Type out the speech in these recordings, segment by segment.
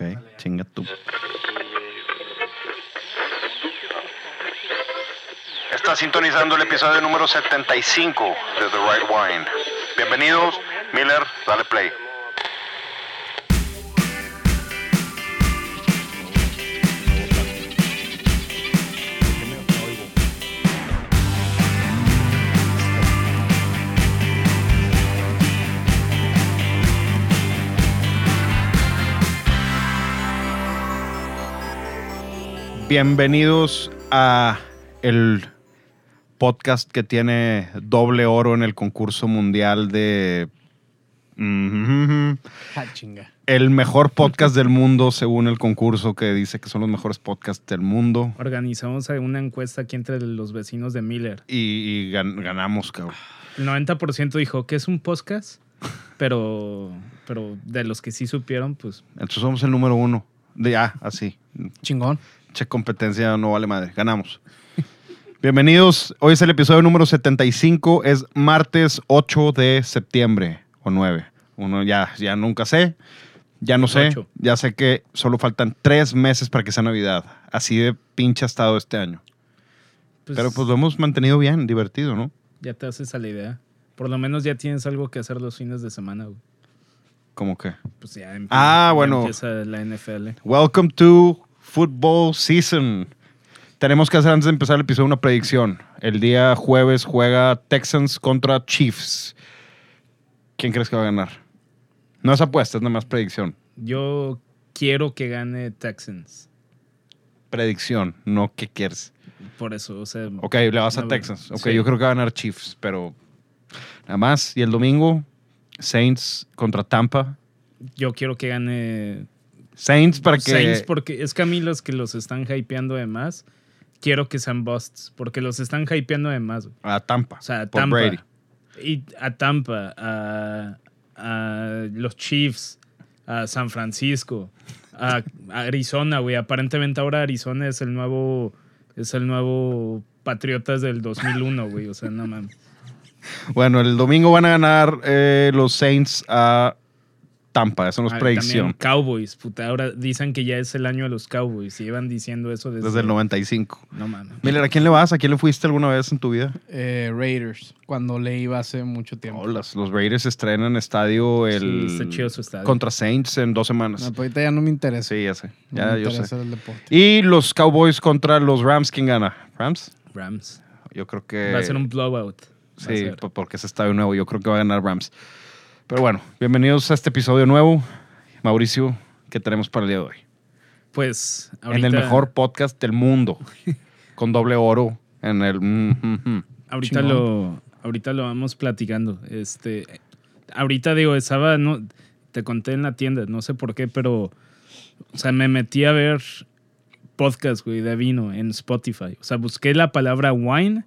Ok, chinga tú. Está sintonizando el episodio número 75 de The Right Wine. Bienvenidos, Miller, dale play. Bienvenidos a el podcast que tiene doble oro en el concurso mundial de Ah, el mejor podcast del mundo según el concurso que dice que son los mejores podcasts del mundo Organizamos una encuesta aquí entre los vecinos de Miller. y, y gan- ganamos, cabrón. El 90% dijo que es un podcast, pero, pero de los que sí supieron, pues Entonces somos el número uno. De ah, así. Chingón. Che competencia no vale madre. Ganamos. Bienvenidos. Hoy es el episodio número 75. Es martes 8 de septiembre o 9. Uno ya, ya nunca sé. Ya no sé. Ocho. Ya sé que solo faltan tres meses para que sea Navidad. Así de pinche ha estado este año. pues, Pero pues lo hemos mantenido bien, divertido, ¿no? ya te haces a la idea. Por lo menos ya tienes algo que hacer los fines de semana. güey. Como que. Pues ya, empie- Ah, ya bueno. empieza la NFL. Welcome to football season. Tenemos que hacer antes de empezar el episodio una predicción. El día jueves juega Texans contra Chiefs. ¿Quién crees que va a ganar? No es apuesta, es nada más predicción. Yo quiero que gane Texans. Predicción, no qué quieres. Por eso, o sea, Ok, le vas a Texans. Ok, sí. yo creo que va a ganar Chiefs, pero nada más. Y el domingo, Saints contra Tampa. yo quiero que gane Saints para que... Saints porque es que a mí los que los están hypeando de más, quiero que sean busts, porque los están hypeando de más. A Tampa. O sea, a Tampa. Brady. Y a Tampa, a, a los Chiefs, a San Francisco, a, a Arizona, güey. Aparentemente ahora Arizona es el nuevo, es el nuevo Patriotas del 2001, güey. O sea, no mames. Bueno, el domingo van a ganar eh, los Saints a Tampa. Eso no es Ah, predicción. Cowboys, puta. Ahora dicen que ya es el año de los Cowboys. Y llevan diciendo eso desde, Desde el 95. No mames. Miller, ¿a quién le vas? ¿A quién le fuiste alguna vez en tu vida? Eh, Raiders, cuando le iba hace mucho tiempo. Oh, los, los Raiders estrenan estadio el Sí, está chido su estadio. contra Saints en dos semanas. No, pero ahorita ya no me interesa. sí, ya sé. No Ya, me yo sé. interesa el deporte. Y los Cowboys contra los Rams, ¿quién gana? ¿Rams? Rams. Yo creo que. Va a ser un blowout. Sí, porque es estadio nuevo. Yo creo que va a ganar Rams. Pero bueno, bienvenidos a este episodio nuevo. Mauricio, ¿qué tenemos para el día de hoy? Pues ahorita, En el mejor podcast del mundo. con doble oro. En el. mm, mm, mm. ahorita Chingón. lo ahorita lo vamos platicando. Este ahorita digo, estaba no te conté en la tienda, no sé por qué, pero o sea, me metí a ver podcast, güey, de vino en Spotify. O sea, busqué la palabra wine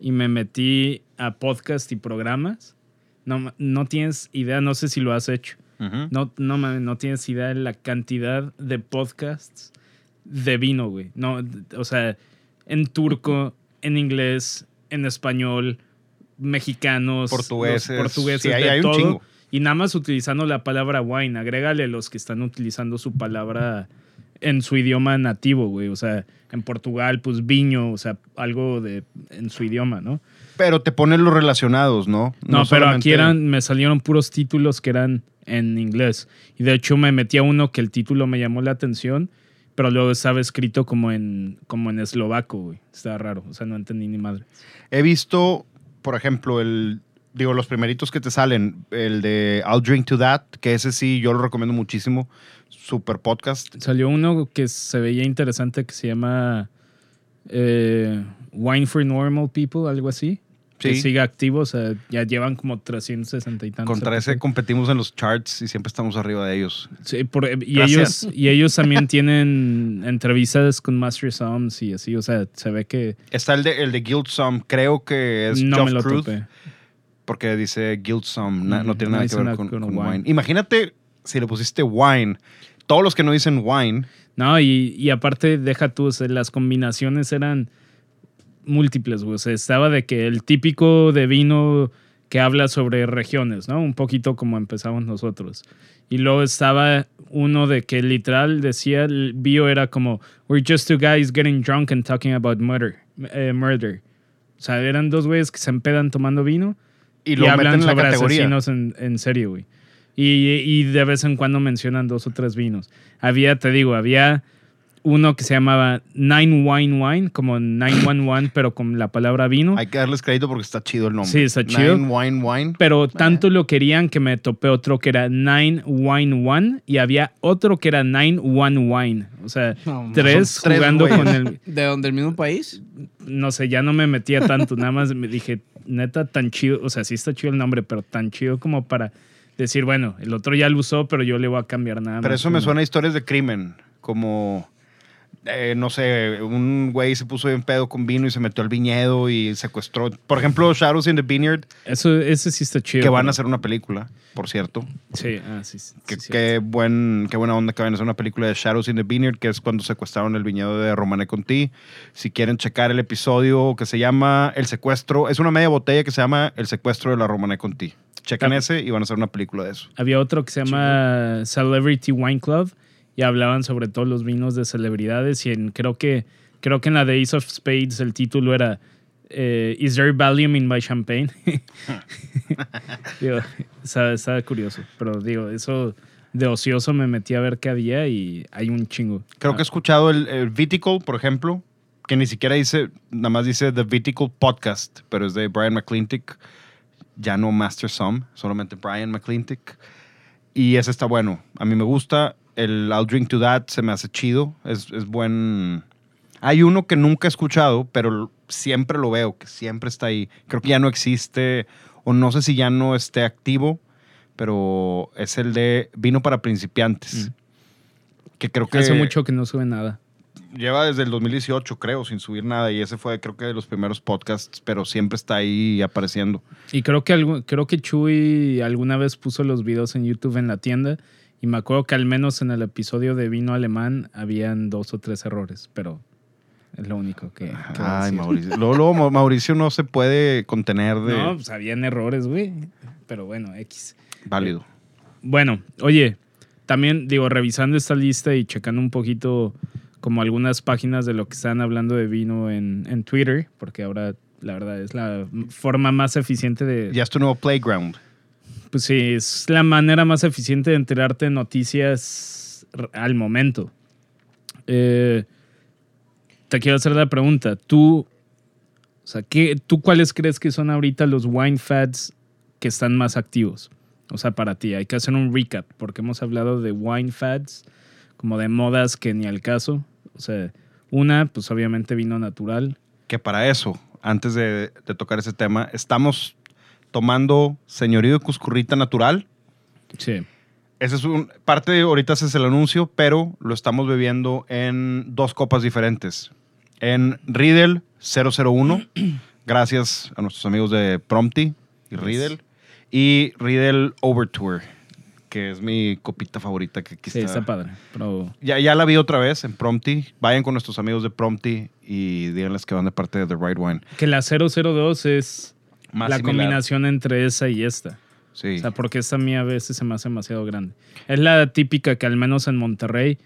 y me metí a podcast y programas. No, no tienes idea, no sé si lo has hecho. No, no mames, no tienes idea de la cantidad de podcasts de vino, güey. No, o sea, en turco, en inglés, en español, mexicanos, Portugueses. portugueses, Sí, hay- de hay un todo. chingo. Y nada más utilizando la palabra wine. Agrégale los que están utilizando su palabra en su idioma nativo, güey. O sea, en Portugal, pues viño, o sea, algo de en su idioma, ¿no? Pero te ponen los relacionados, ¿no? No, pero aquí eran, me salieron puros títulos que eran en inglés. Y de hecho me metí a uno que el título me llamó la atención, pero luego estaba escrito como en, como en eslovaco, güey. Estaba raro, o sea, no entendí ni madre. He visto, por ejemplo, el. Digo, los primeritos que te salen, el de I'll Drink to That, que ese sí yo lo recomiendo muchísimo. Super podcast. Salió uno que se veía interesante que se llama eh, Wine for Normal People, algo así. Que sigue activo, o sea, ya llevan como 360 y tantos. Contra ese episodios. competimos en los charts y siempre estamos arriba de ellos. Sí, por- y, Gracias. ellos, y ellos también tienen entrevistas con Master Psalms y así, o sea, se ve que Está el de, el de Guild Sum, creo que es no Geoff me lo Cruz, topé. porque dice Guild Sum, no tiene no nada que ver con, con con wine. wine. Imagínate si le pusiste wine. Todos los que no dicen wine, No, y, y aparte, deja tú, o sea, las combinaciones eran múltiples, güey. O sea, estaba de que el típico de vino que habla sobre regiones, ¿no? Un poquito como empezamos nosotros. Y luego estaba uno de que literal decía, el bio era como, we're just two guys getting drunk and talking about murder. eh, murder. O sea, eran dos güeyes que se empedan tomando vino Y lo meten en la categoría. asesinos en, en serio, güey. Y, y de vez en cuando mencionan dos o tres vinos. Había, te digo, había uno que se llamaba Nine Wine Wine, como 911, pero con la palabra vino. Hay que darles crédito porque está chido el nombre. Sí, está chido. Nine Wine Wine. Pero tanto lo querían que me topé otro que era Nine Wine One y había otro que era Nine One Wine. O sea, No, tres jugando güeyes. con el. ¿De dónde? ¿El mismo país? No sé, ya no me metía tanto. Nada más me dije, neta, tan chido. O sea, sí está chido el nombre, pero tan chido como para decir, bueno, el otro ya lo usó, pero yo le voy a cambiar nada Pero más. eso me suena a historias de crimen. Como, eh, no sé, un güey se puso bien pedo con vino y se metió al viñedo y secuestró. Por ejemplo, Shadows in the Vineyard, Eso, ese sí está chido. que van a hacer una película, por cierto. Sí, ah, sí. sí, sí, qué, buen, qué buena onda que van a hacer una película de Shadows in the Vineyard, que es cuando secuestraron el viñedo de Romane Conti. Si quieren checar el episodio que se llama El secuestro, es una media botella que se llama El secuestro de la Romane Conti. Chequen ese y van a hacer una película de eso. Había otro que se llama Celebrity Wine Club y hablaban sobre todos los vinos de celebridades y en, creo que creo que en la de Ace of Spades el título era eh, Is there Valium in my champagne? digo, está, está curioso, pero digo, eso de ocioso me metí a ver qué había y hay un chingo. Creo Ah, que he escuchado el, el Vitical, por ejemplo, que ni siquiera dice, nada más dice The Vitical Podcast, pero es de Brian McClintic, ya no Master Some, solamente Brian McClintic. Y ese está bueno. A mí me gusta. El I'll Drink to That se me hace chido. Es, es buen. Hay uno que nunca he escuchado, pero siempre lo veo, que siempre está ahí. Creo que ya no existe, o no sé si ya no esté activo, pero es el de Vino para Principiantes. Que creo que Hace mucho que no sube nada. Lleva desde el 2018, creo, sin subir nada. Y ese fue, creo que, de los primeros podcasts, pero siempre está ahí apareciendo. Y creo que, algu- creo que Chuy alguna vez puso los videos en YouTube en la tienda. Y me acuerdo que al menos en el episodio de vino alemán habían dos o tres errores, pero es lo único que. que Ay, decir. Mauricio. Luego, luego, Ma- Mauricio no se puede contener de No, pues habían errores, güey. Pero bueno, X. válido. Bueno, oye, también digo, revisando esta lista y checando un poquito como algunas páginas de lo que están hablando de vino en, en Twitter, porque ahora la verdad es la forma más eficiente de, Ya es tu nuevo playground. Pues sí, es la manera más eficiente de enterarte de noticias al momento. Eh, te quiero hacer la pregunta. ¿Tú, o sea, ¿qué, ¿tú cuáles crees que son ahorita los wine fads que están más activos? O sea, para ti, hay que hacer un recap, porque hemos hablado de wine fads, como de modas que ni al caso. O sea, una, pues obviamente vino natural. Que para eso, antes de, de tocar ese tema, estamos tomando señorío de Cuscurrita natural. Sí. Ese es un parte de ahorita ese es el anuncio, pero lo estamos bebiendo en dos copas diferentes. En Riedel 001, gracias a nuestros amigos de Prompty y Riedel. Y Riedel Overture, que es mi copita favorita que aquí Sí, está. está padre. Pero Ya, ya la vi otra vez en Prompty. Vayan con nuestros amigos de Prompty y díganles que van de parte de The Right Wine. que la 002 es Más la similar. combinación entre esa y esta. Sí. O sea, porque esta mía a veces se me hace demasiado grande. Es la típica que al menos en Monterrey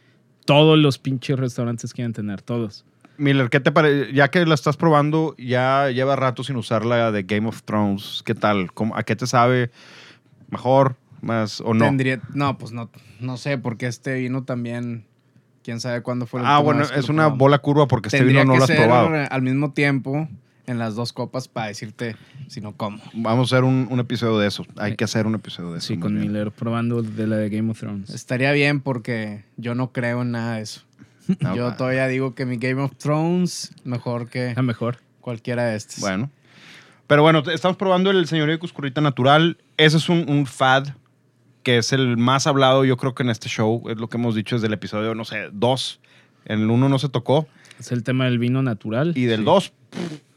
todos los pinches restaurantes quieren tener, todos. Miller, ¿qué te parece? Ya que la estás probando, ya lleva rato sin usarla de Game of Thrones. ¿Qué tal? ¿Cómo- ¿A qué te sabe? ¿Mejor? ¿Más o no? Tendría, no, pues no, no sé, porque este vino también, quién sabe cuándo fue la Ah, bueno, es una probamos. bola curva porque este Tendría vino no que lo has ser probado. al mismo tiempo en las dos copas para decirte si no cómo. Vamos a hacer un, un episodio de eso. Hay que hacer un episodio de eso. Sí, con bien. Miller probando de la de Game of Thrones. Estaría bien porque yo no creo en nada de eso. Yo todavía digo que mi Game of Thrones mejor que La mejor. cualquiera de estos. Bueno. Pero bueno, estamos probando el señorío de Cuscurrita Natural. Ese es un, un fad que es el más hablado, yo creo que en este show. Es lo que hemos dicho desde el episodio, no sé, dos. En el uno no se tocó. Es el tema del vino natural. Y del 2,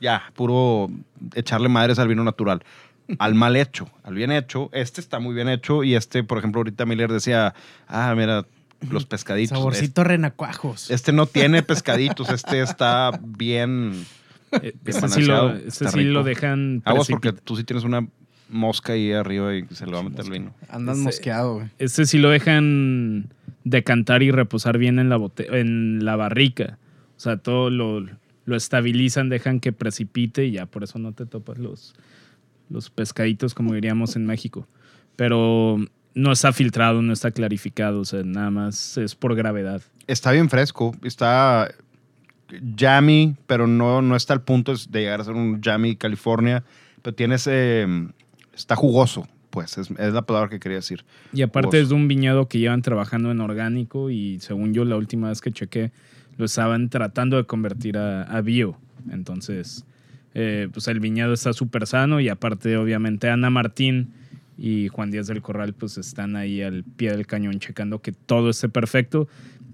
ya, puro echarle madres al vino natural. Al mal hecho, al bien hecho. Este está muy bien hecho y este, por ejemplo, ahorita Miller decía, ah, mira, los pescaditos. Saborcito renacuajos. Este, este no tiene pescaditos, este está bien... Eh, bien sí, lo, está sí lo dejan Aguas porque tú sí tienes una mosca ahí arriba y se le va a meter el vino. Andas Ese- mosqueado, güey. Este sí lo dejan decantar y reposar bien en la, bote- en la barrica. O sea, todo lo, lo estabilizan, dejan que precipite y ya por eso no te topas los, los pescaditos, como diríamos en México. Pero no está filtrado, no está clarificado, o sea, nada más es por gravedad. Está bien fresco, está jammy, pero no, no está al punto de llegar a ser un jammy California. Pero tiene ese. Está jugoso, pues, es, es la palabra que quería decir. Y aparte Jugoso. es de un viñedo que llevan trabajando en orgánico y según yo la última vez que chequé lo estaban tratando de convertir a, a bio. Entonces, eh, pues el viñedo está súper sano y aparte obviamente Ana Martín y Juan Díaz del Corral pues están ahí al pie del cañón checando que todo esté perfecto.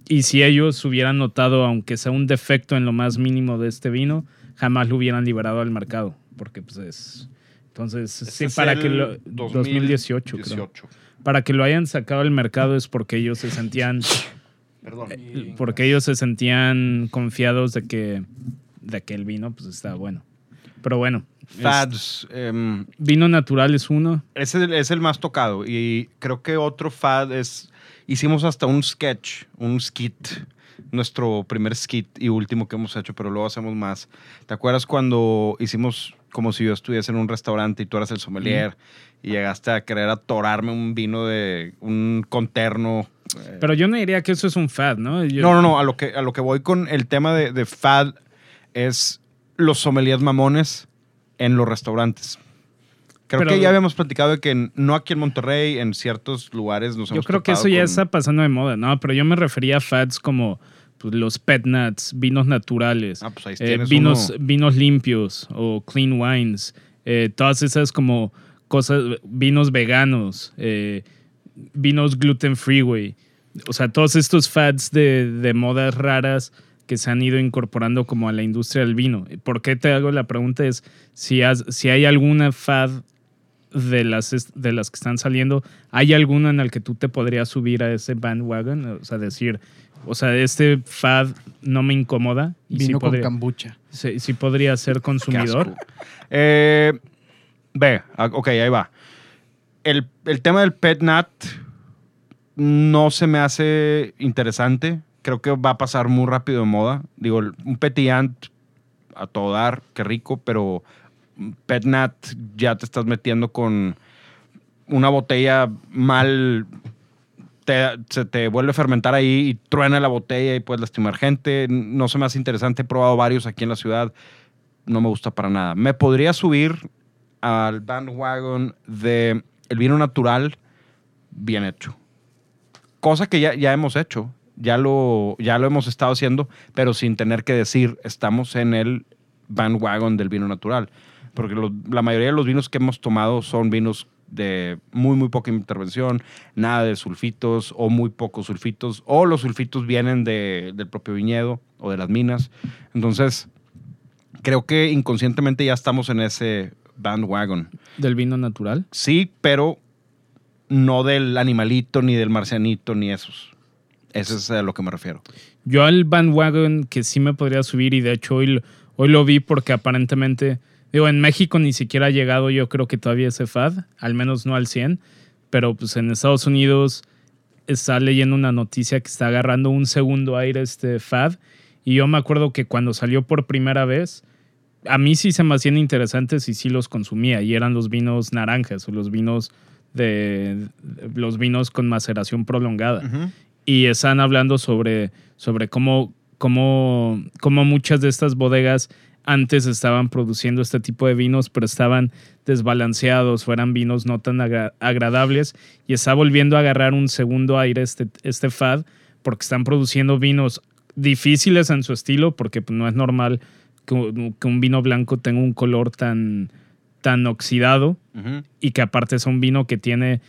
Y si ellos hubieran notado, aunque sea un defecto en lo más mínimo de este vino, jamás lo hubieran liberado al mercado. Porque pues es... Entonces, sí, Este para que lo... 2018, creo 18. para que lo hayan sacado al mercado es porque ellos se sentían Perdón. porque ellos se sentían confiados de que de que el vino pues estaba bueno pero bueno es- Fads. em, vino natural es uno Es el, es el más tocado. Y creo que otro fad es. Hicimos hasta un sketch, un skit. Nuestro primer skit y último que hemos hecho, pero luego hacemos más. ¿Te acuerdas cuando hicimos como si yo estuviese en un restaurante y tú eras el sommelier y llegaste a querer atorarme un vino de un conterno? eh, pero yo no diría que eso es un fad no Yo- no, no, no. A lo que, a lo que voy con el tema de, de fad es los sommeliers mamones en los restaurantes. Creo Pero- que ya habíamos platicado de que no aquí en Monterrey, en ciertos lugares nos yo hemos creo que eso ya con- está pasando de moda no pero yo me refería a fads como pues, los pet nuts vinos naturales Ah, pues eh, vinos, uno. vinos limpios o clean wines, eh, todas esas como cosas, vinos veganos, eh, vinos gluten free, güey. O sea, todos estos fads de, de modas raras que se han ido incorporando como a la industria del vino. ¿Por qué te hago la pregunta? Es si, has- si hay alguna fad de las, de las que están saliendo, ¿hay alguna en la que tú te podrías subir a ese bandwagon? O sea, decir, o sea, este fad no me incomoda. Y sí Vino con podría- kombucha. Sí, sí podría ser consumidor. Eh, ve, ah, ok, ahí va. El, el tema del pet nat no se me hace interesante. Creo que va a pasar muy rápido de moda. Digo, un petillant a todo dar, qué rico, pero pet nat ya te estás metiendo con una botella mal se te vuelve a fermentar ahí y truena la botella y puedes lastimar gente. No se me hace interesante. He probado varios aquí en la ciudad. No me gusta para nada. Me podría subir al bandwagon de el vino natural bien hecho. Cosa que ya, ya hemos hecho. Ya lo, ya lo hemos estado haciendo, pero sin tener que decir estamos en el bandwagon del vino natural. Porque lo- la mayoría de los vinos que hemos tomado son vinos de muy, muy poca intervención, nada de sulfitos o muy pocos sulfitos, o los sulfitos vienen de- del propio viñedo o de las minas. Entonces, creo que inconscientemente ya estamos en ese bandwagon. Del vino natural. Sí, pero no del animalito, ni del marcianito, ni esos. Eso es a lo que me refiero. Yo al bandwagon que sí me podría subir y de hecho hoy, hoy lo vi porque aparentemente, digo, en México ni siquiera ha llegado yo creo que todavía ese FAD, al menos no al 100, pero pues en Estados Unidos está leyendo una noticia que está agarrando un segundo aire este FAD y yo me acuerdo que cuando salió por primera vez, a mí sí se me hacían interesantes y sí los consumía y eran los vinos naranjas o los vinos de, de- los vinos con maceración prolongada. Y están hablando sobre, sobre cómo, cómo, cómo muchas de estas bodegas antes estaban produciendo este tipo de vinos, pero estaban desbalanceados, o eran vinos no tan agra- agradables, y está volviendo a agarrar un segundo aire este, este FAD, porque están produciendo vinos difíciles en su estilo, porque no es normal que, un- que un vino blanco tenga un color tan, tan oxidado y que aparte es un vino que tiene,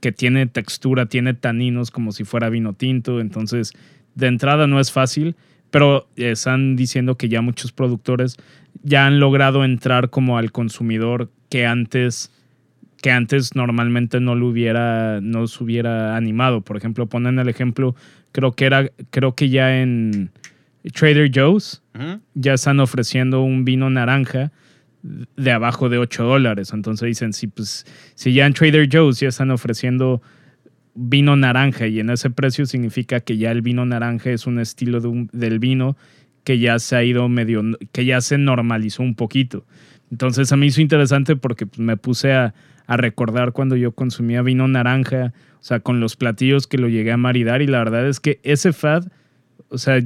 que tiene textura, tiene taninos como si fuera vino tinto. Entonces, de entrada no es fácil, pero están diciendo que ya muchos productores ya han logrado entrar como al consumidor que antes que antes normalmente no lo hubiera no se hubiera animado. Por ejemplo, ponen el ejemplo, creo que era creo que ya en Trader Joe's ya están ofreciendo un vino naranja de abajo de 8 dólares. Entonces dicen, si, pues, si ya en Trader Joe's ya están ofreciendo vino naranja y en ese precio significa que ya el vino naranja es un estilo de un- del vino que ya se ha ido medio, que ya se normalizó un poquito. Entonces a mí hizo interesante porque pues, me puse a, a recordar cuando yo consumía vino naranja, o sea, con los platillos que lo llegué a maridar y la verdad es que ese fad, o sea,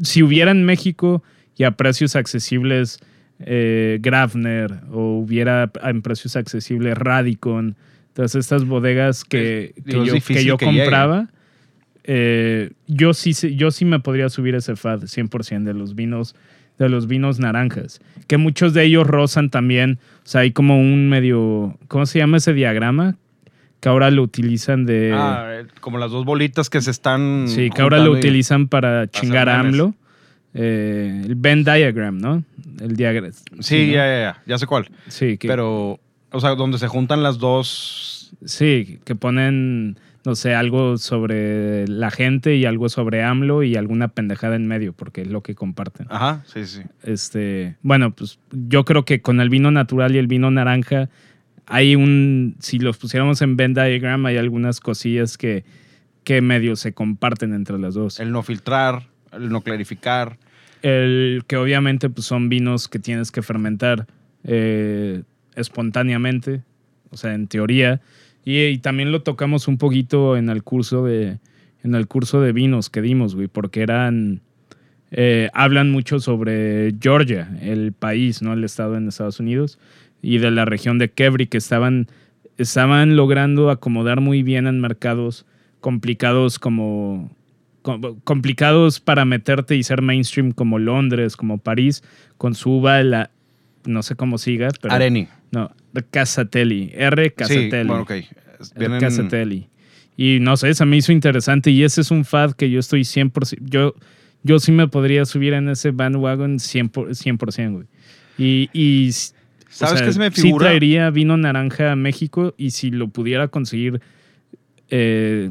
si hubiera en México y a precios accesibles eh, Grafner o hubiera en precios accesibles Radicon, todas estas bodegas que, Es- que yo, difícil que yo que lleguen. compraba, eh, yo, sí, yo sí me podría subir ese fad 100% de los vinos de los vinos naranjas, que muchos de ellos rozan también, o sea, hay como un medio, ¿cómo se llama ese diagrama? Que ahora lo utilizan de... Ah, como las dos bolitas que se están. Sí, que ahora lo utilizan para chingar a. AMLO. Eh, el Venn diagram, ¿no? El diagrama. Sí, ¿no? ya, ya, ya. Ya sé cuál. Sí, que, Pero, o sea, donde se juntan las dos. sí, que ponen, no sé, algo sobre la gente y algo sobre AMLO y alguna pendejada en medio, porque es lo que comparten. Ajá, sí, sí. Este, bueno, pues yo creo que con el vino natural y el vino naranja hay un, si los pusiéramos en Venn diagram, hay algunas cosillas que, que medio se comparten entre las dos. El no filtrar, el no clarificar. El que obviamente pues, son vinos que tienes que fermentar eh, espontáneamente, o sea, en teoría. Y, y también lo tocamos un poquito en el curso de, en el curso de vinos que dimos, güey, porque eran... eh, hablan mucho sobre Georgia, el país, ¿no? El estado en Estados Unidos, y de la región de Kebri, que estaban, estaban logrando acomodar muy bien en mercados complicados como com- complicados para meterte y ser mainstream como Londres, como París, con su uva, la, no sé cómo siga, pero... Areni. No, Casatelli, R Sí, Casatelli. bueno, ok. El Vienen- Casatelli. Y no sé, se me hizo interesante y ese es un fad que yo estoy 100%, yo, yo sí me podría subir en ese bandwagon 100%, por- 100% güey. Y, y o ¿Sabes sea, qué se me Sí figura? traería vino naranja a México y si lo pudiera conseguir eh,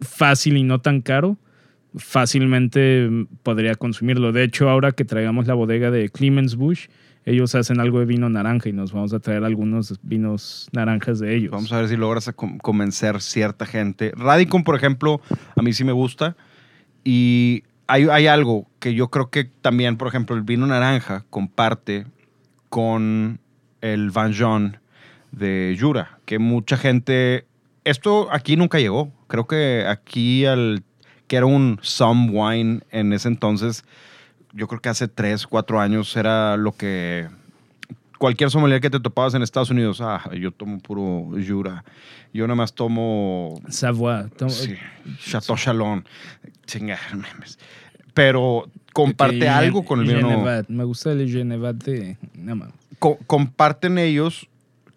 fácil y no tan caro, fácilmente podría consumirlo. De hecho, ahora que traigamos la bodega de Clemens Bush, ellos hacen algo de vino naranja y nos vamos a traer algunos vinos naranjas de ellos. Vamos a ver si logras convencer cierta gente. Radicon, por ejemplo, a mí sí me gusta. Y hay, hay algo que yo creo que también, por ejemplo, el vino naranja comparte con el Van de Jura, que mucha gente... Esto aquí nunca llegó. Creo que aquí, al, que era un some wine en ese entonces, yo creo que hace tres, cuatro años era lo que cualquier sommelier que te topabas en Estados Unidos, ah, yo tomo puro Jura. Yo nada más tomo Savoie. sí, Chateau Chalon. Chinga, memes. Pero comparte algo con el vino. Me gusta el Genevat de... No, co- comparten ellos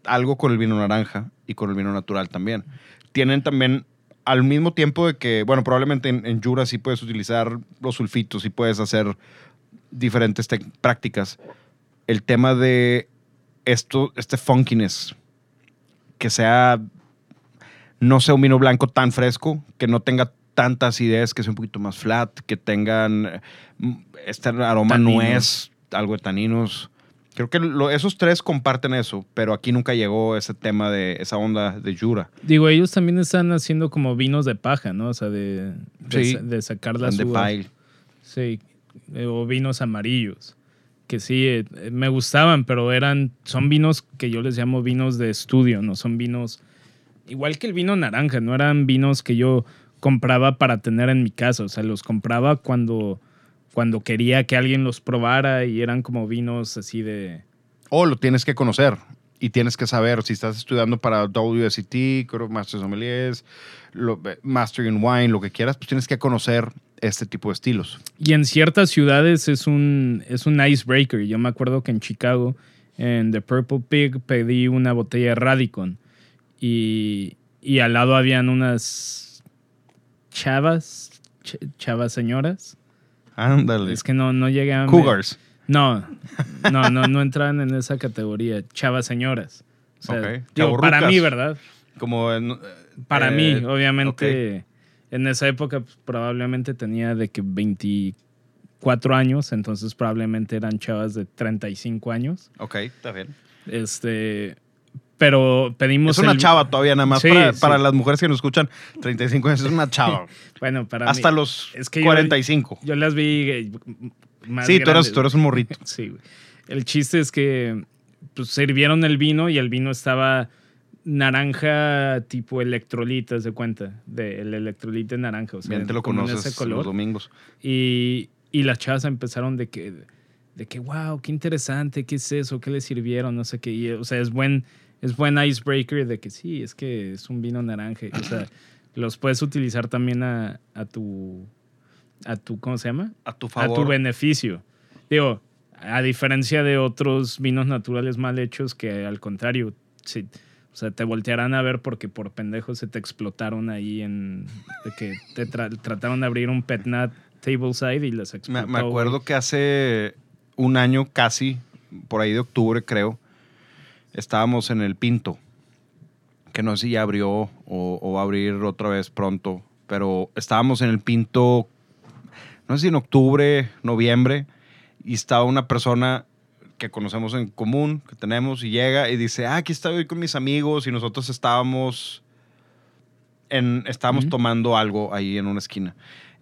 algo con el vino naranja y con el vino natural también. Tienen también, al mismo tiempo de que, bueno, probablemente en, en Jura sí puedes utilizar los sulfitos y puedes hacer diferentes prácticas. El tema de esto, este funkiness, que sea, no sea un vino blanco tan fresco, que no tenga tanta acidez, que sea un poquito más flat, que tengan mm, este aroma Taninos. nuez, algo de taninos. Creo que lo- esos tres comparten eso, pero aquí nunca llegó ese tema de esa onda de Jura. Digo, ellos también están haciendo como vinos de paja, ¿no? O sea, de, de, Sí. de sacar las And uvas. pile. Sí, eh, o vinos amarillos. Que sí, eh, me gustaban, pero eran, son vinos que yo les llamo vinos de estudio, no son vinos, igual que el vino naranja, no eran vinos que yo compraba para tener en mi casa, o sea, los compraba cuando, cuando quería que alguien los probara y eran como vinos así de... O lo tienes que conocer y tienes que saber si estás estudiando para WSET, Master Sommeliers, lo- eh, Master in Wine, lo que quieras, pues tienes que conocer este tipo de estilos. Y en ciertas ciudades es un, es un icebreaker. Yo me acuerdo que en Chicago, en The Purple Pig, pedí una botella de Radicon. Y, y al lado habían unas chavas, ch- chavas señoras. Ándale. Es que no, no llegué a... Cougars. No, no, no, no entraban en esa categoría. Chavas señoras. O sea, Ok. digo, para mí, ¿verdad? Como en, Para eh, mí, obviamente, en esa época pues, probablemente tenía de que 24 cuatro años, entonces probablemente eran chavas de 35 años. Ok, está bien. Este, pero pedimos. Es una el- chava todavía, nada más Sí, para, sí. para las mujeres que nos escuchan. 35 años es una chava. Bueno, para Hasta mí- los es que yo- 45. Yo las vi eh, más sí, tú eres, tú eres un morrito. Sí, güey. El chiste es que pues, sirvieron el vino y el vino estaba naranja tipo electrolitas de cuenta, del electrolite naranja. O sea, Bien te lo conoces ese color. los domingos. Y, y las chavas empezaron de que, de que, wow, qué interesante, qué es eso, qué le sirvieron, no sé qué. Y, o sea, es buen, es buen icebreaker de que sí, es que es un vino naranja. O sea, los puedes utilizar también a, a tu, a tu, ¿cómo se llama? A tu A favor. tu beneficio. Digo, a diferencia de otros vinos naturales mal hechos que al contrario, sí, o sea, te voltearán a ver porque por pendejos se te explotaron ahí en, de que te tra- trataron de abrir un petnat tableside y les explotó. me acuerdo que hace un año casi, por ahí de octubre creo, estábamos en el Pinto, que no sé si ya abrió o, o va a abrir otra vez pronto, pero estábamos en el Pinto, no sé si en octubre, noviembre, y estaba una persona que conocemos en común, que tenemos, y llega y dice, ah, aquí estoy con mis amigos, y nosotros estábamos, en, estábamos tomando algo ahí en una esquina.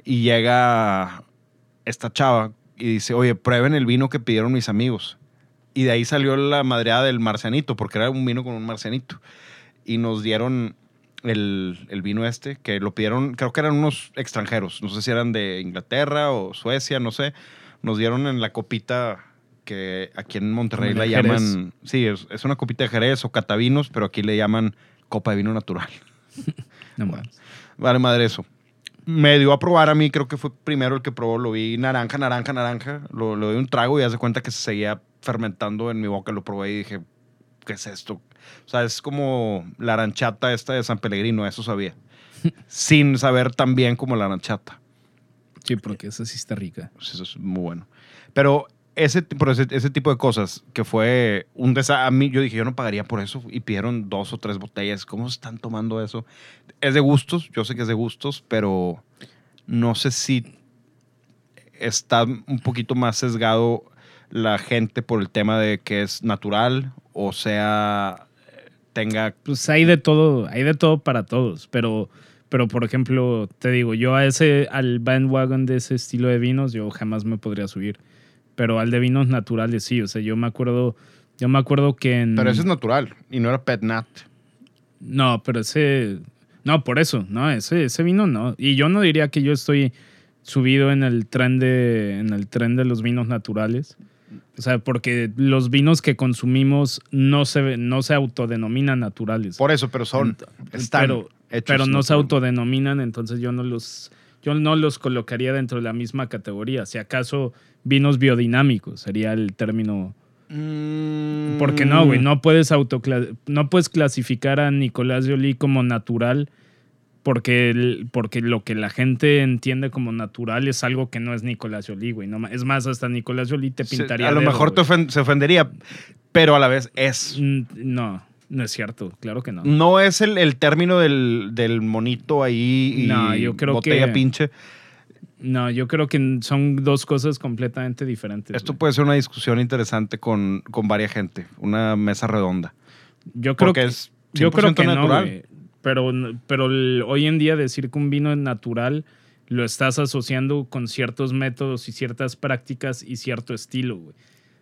Y llega esta chava y dice, oye, prueben el vino que pidieron mis amigos. Y de ahí salió la madreada del marcianito, porque era un vino con un marcianito. Y nos dieron el, el vino este, que lo pidieron, creo que eran unos extranjeros, no sé si eran de Inglaterra o Suecia, no sé. Nos dieron en la copita que aquí en Monterrey la Jerez. llaman, sí, es, es una copita de Jerez o catavinos, pero aquí le llaman copa de vino natural. No. Vale, madre, eso. Me dio a probar a mí, creo que fue primero el que probó. Lo vi naranja, naranja, naranja. Lo, lo di un trago y hace cuenta que se seguía fermentando en mi boca. Lo probé y dije, ¿qué es esto? O sea, es como la aranchata esta de San Pellegrino, eso sabía. Sin saber tan bien como la aranchata. Sí, porque esa sí está rica. Pues eso es muy bueno. Pero ese, por ese, ese tipo de cosas que fue un desastre. A mí, yo dije, yo no pagaría por eso. Y pidieron dos o tres botellas. ¿Cómo están tomando eso? Es de gustos, yo sé que es de gustos, pero no sé si está un poquito más sesgado la gente por el tema de que es natural o sea, tenga... Pues hay de todo, hay de todo para todos, pero, pero por ejemplo, te digo, yo a ese, al bandwagon de ese estilo de vinos, yo jamás me podría subir. Pero al de vinos naturales sí, o sea, yo me acuerdo, yo me acuerdo que en... Pero ese es natural y no era Pet Nat. No, pero ese. No, por eso, no, ese, ese vino no. Y yo no diría que yo estoy subido en el tren de. en el tren de los vinos naturales. O sea, porque los vinos que consumimos no se, no se autodenominan naturales. Por eso, pero son... Están pero, hechos pero no se autodenominan, entonces yo no los. Yo no los colocaría dentro de la misma categoría. Si acaso vinos biodinámicos sería el término. Mm. Porque no, güey, no puedes no puedes clasificar a Nicolás Jolie como natural porque, el- porque lo que la gente entiende como natural es algo que no es Nicolás Jolie, güey. No es más, hasta Nicolás Jolie te Se- pintaría. a lo dedo, mejor te ofen- se ofendería, pero a la vez es. Mm, No, no es cierto, claro que no. No es el, el término del, del monito ahí y No, yo creo botella que- pinche. No, yo creo que son dos cosas completamente diferentes. Esto güey. puede ser una discusión interesante con, con varias gente, una mesa redonda. yo creo Porque que es 100% Yo creo que no, natural. güey. Pero, pero el- hoy en día decir que un vino es natural lo estás asociando con ciertos métodos y ciertas prácticas y cierto estilo, güey.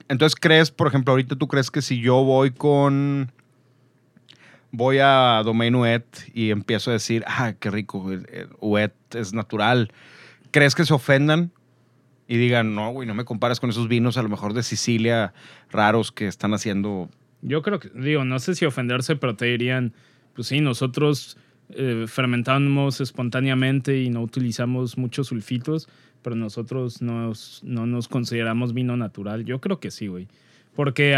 Entonces, ¿crees, por ejemplo, ahorita tú crees que si yo voy con. Voy a Domain Uit y empiezo a decir, ah, qué rico, Uit es natural. ¿Crees que se ofendan y digan, no, güey, no me comparas con esos vinos a lo mejor de Sicilia raros que están haciendo Yo creo que, digo, no sé si ofenderse, pero te dirían, pues sí, nosotros eh, fermentamos espontáneamente y no utilizamos muchos sulfitos, pero nosotros nos, no nos consideramos vino natural. Yo creo que sí, güey. Porque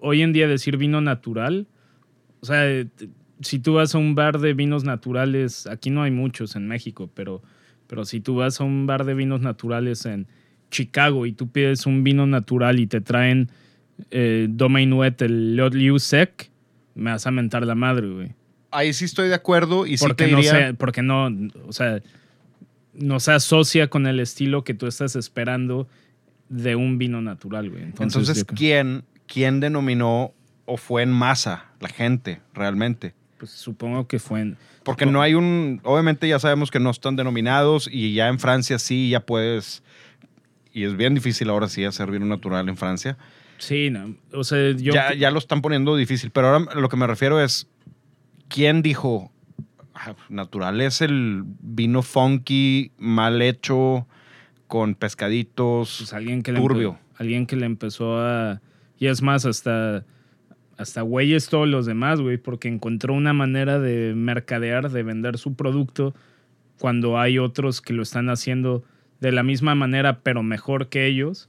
hoy en día decir vino natural, o sea, eh, si tú vas a un bar de vinos naturales, aquí no hay muchos en México, pero, pero si tú vas a un bar de vinos naturales en Chicago y tú pides un vino natural y te traen eh, Domain Uit, el Lot Liu Sec, me vas a mentar la madre, güey. Ahí sí estoy de acuerdo y sí Porque te no sé, porque no, o sea, no se asocia con el estilo que tú estás esperando de un vino natural, güey. Entonces, Entonces, ¿quién, ¿quién denominó o fue en masa la gente realmente? pues, supongo que fue en... Porque no hay un. Obviamente ya sabemos que no están denominados y ya en Francia sí ya puedes. Y es bien difícil ahora sí hacer vino natural en Francia. Sí, no, o sea, yo... ya, ya lo están poniendo difícil. Pero ahora lo que me refiero es. ¿Quién dijo "Ah, natural es el vino funky, mal hecho, con pescaditos? pues, alguien que turbio. alguien que le empezó a y es más hasta hasta güeyes todos los demás güey porque encontró una manera de mercadear de vender su producto cuando hay otros que lo están haciendo de la misma manera pero mejor que ellos.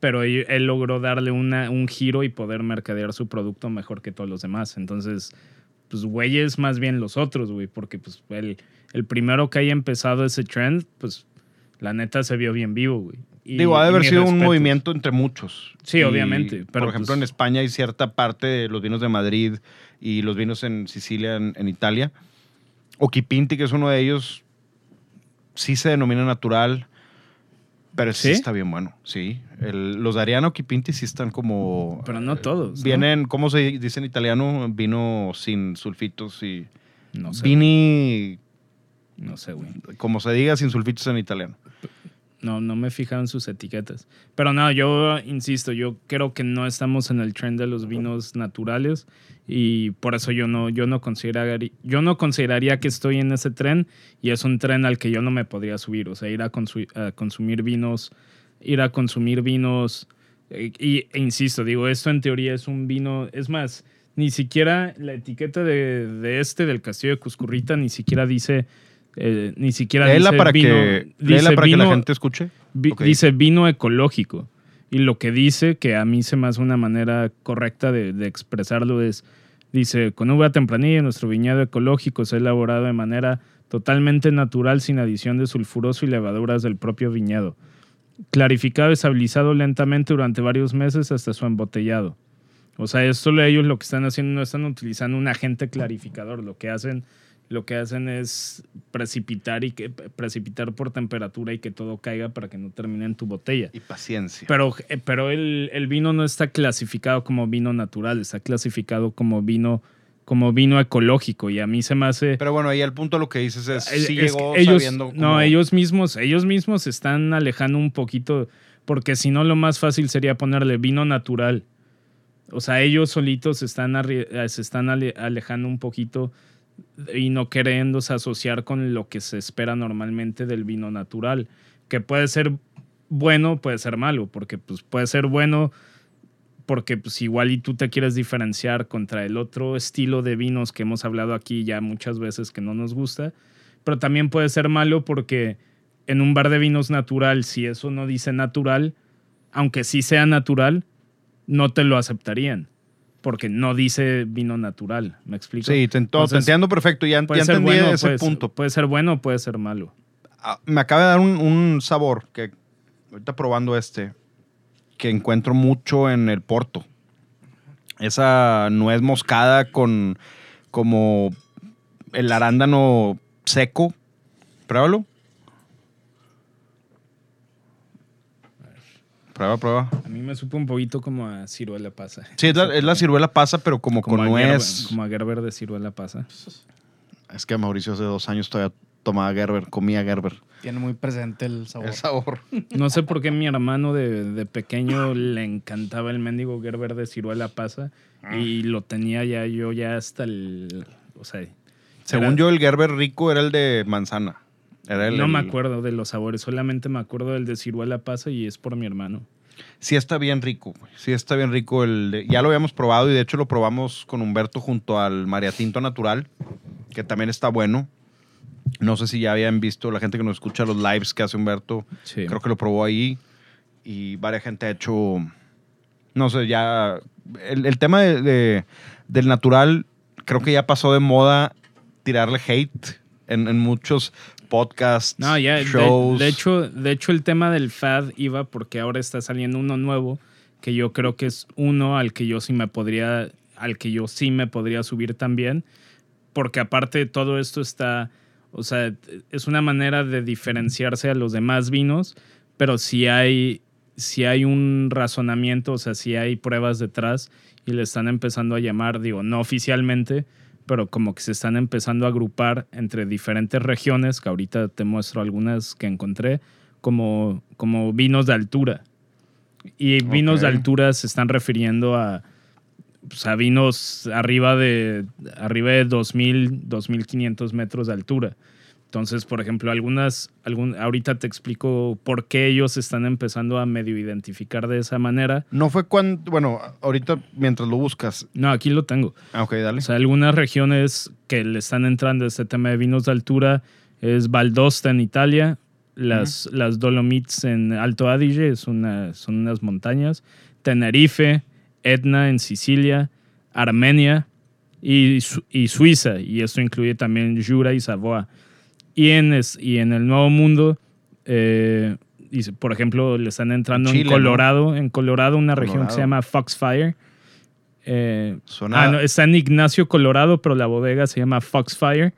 Pero él, logró darle un giro y poder mercadear su producto mejor que todos los demás. Entonces pues güeyes más bien los otros güey porque pues el, el primero que haya empezado ese trend pues la neta se vio bien vivo güey Y- Digo, ha de haber sido un respetos. movimiento entre muchos. Sí, Y, obviamente, pero por ejemplo, pues- en España hay cierta parte de los vinos de Madrid y los vinos en Sicilia, en, en Italia. Oquipinti, que es uno de ellos, sí se denomina natural, pero sí, ¿Sí? está bien bueno. Sí. El- los de Ariano Oquipinti sí están como. Pero no todos. ¿no? Vienen, ¿cómo se dice en italiano? Vino sin sulfitos y. No sé. Vini, No sé, güey. como se diga, sin sulfitos en italiano. No, no me fijaron sus etiquetas. Pero no, yo insisto, yo creo que no estamos en el trend de los vinos naturales y por eso yo no, yo no consideraría, yo no consideraría que estoy en ese tren y es un tren al que yo no me podría subir. O sea, ir a, consu- a consumir vinos, ir a consumir vinos. eh, Y, e insisto, digo, esto en teoría es un vino, es más, ni siquiera la etiqueta de, de este, del Castillo de Cuscurrita, ni siquiera dice, eh, ni siquiera Léela dice para, vino, que, dice para que la vino- gente escuche. Vi-. Dice vino ecológico. Y lo que dice, que a mí se me hace una manera correcta de, de expresarlo, es, dice, con uva tempranilla, nuestro viñedo ecológico se ha elaborado de manera totalmente natural, sin adición de sulfuroso y levaduras del propio viñedo. Clarificado y estabilizado lentamente durante varios meses hasta su embotellado. O sea, esto ellos lo que están haciendo no están utilizando un agente clarificador, lo que hacen lo que hacen es precipitar y que precipitar por temperatura y que todo caiga para que no termine en tu botella. Y paciencia. Pero, eh, pero el, el vino no está clasificado como vino natural, está clasificado como vino como vino ecológico y a mí se me hace Pero bueno, ahí el punto lo que dices es, es- sí es llegó que ellos, sabiendo no, ellos mismos, ellos mismos se están alejando un poquito, porque si no lo más fácil sería ponerle vino natural. O sea, ellos solitos se están, eh, se están ale- alejando un poquito y no queriéndose asociar con lo que se espera normalmente del vino natural, que puede ser bueno, puede ser malo, porque pues puede ser bueno porque pues igual y tú te quieres diferenciar contra el otro estilo de vinos que hemos hablado aquí ya muchas veces que no nos gusta, pero también puede ser malo porque en un bar de vinos natural, si eso no dice natural, aunque sí sea natural, no te lo aceptarían, porque no dice vino natural, ¿me explico? Sí, te, entiendo perfecto. Ya, entendí bueno, ese puede, punto. puede ser bueno o puede ser malo. Ah, me acaba de dar un, un sabor que ahorita probando este, que encuentro mucho en el Porto. Esa nuez moscada con como el arándano seco. Pruébalo. Prueba, prueba. A mí me supo un poquito como a ciruela pasa. Sí, es la, es la ciruela pasa, pero como, Como con a Gerber, nuez. como a Gerber de ciruela pasa. Es que Mauricio hace dos años todavía tomaba Gerber, comía Gerber. Tiene muy presente el sabor. El sabor. No sé por qué mi hermano de, de pequeño le encantaba el mendigo Gerber de ciruela pasa y lo tenía ya yo ya hasta el... O sea, Según era- yo, el Gerber rico era el de manzana. Era el, no me acuerdo de los sabores, solamente me acuerdo del de ciruela pasa y es por mi hermano. Sí está bien rico. Sí está bien rico el de- Ya lo habíamos probado y de hecho lo probamos con Humberto junto al Mariatinto Natural, que también está bueno. No sé si ya habían visto la gente que nos escucha los lives que hace Humberto. Sí. Creo que lo probó ahí y varias gente ha hecho... No sé, ya... El, el tema de- de- del natural creo que ya pasó de moda tirarle hate en, en muchos podcasts, No, ya, de- shows. De, hecho, de hecho el tema del FAD iba porque ahora está saliendo uno nuevo que yo creo que es uno al que yo sí me podría, al que yo sí me podría subir también, porque aparte de todo esto está, O sea, es una manera de diferenciarse a los demás vinos, pero si hay, si hay un razonamiento, o sea, si hay pruebas detrás y le están empezando a llamar, digo, no oficialmente, pero como que se están empezando a agrupar entre diferentes regiones, que ahorita te muestro algunas que encontré, como, como vinos de altura. Y vinos de Ok. altura se están refiriendo a, pues, a vinos arriba de, arriba de 2.000, 2.500 metros de altura. Entonces, por ejemplo, algunas, algún, ahorita te explico por qué ellos están empezando a medio identificar de esa manera. No fue cuando, bueno, ahorita mientras lo buscas. No, aquí lo tengo. Ah, ok, dale. O sea, algunas regiones que le están entrando a este tema de vinos de altura es Valdosta en Italia, las, las Dolomites en Alto Adige, es una, son unas montañas, Tenerife, Etna en Sicilia, Armenia y, y Suiza, y esto incluye también Jura y Savoia. Y en, es- y en el Nuevo Mundo, eh, y por ejemplo, le están entrando Chile, en ¿no? Colorado, en Colorado, una región que se Colorado. llama Foxfire. Eh, Suena. Ah, no, está en Ignacio, Colorado, pero la bodega se llama Foxfire.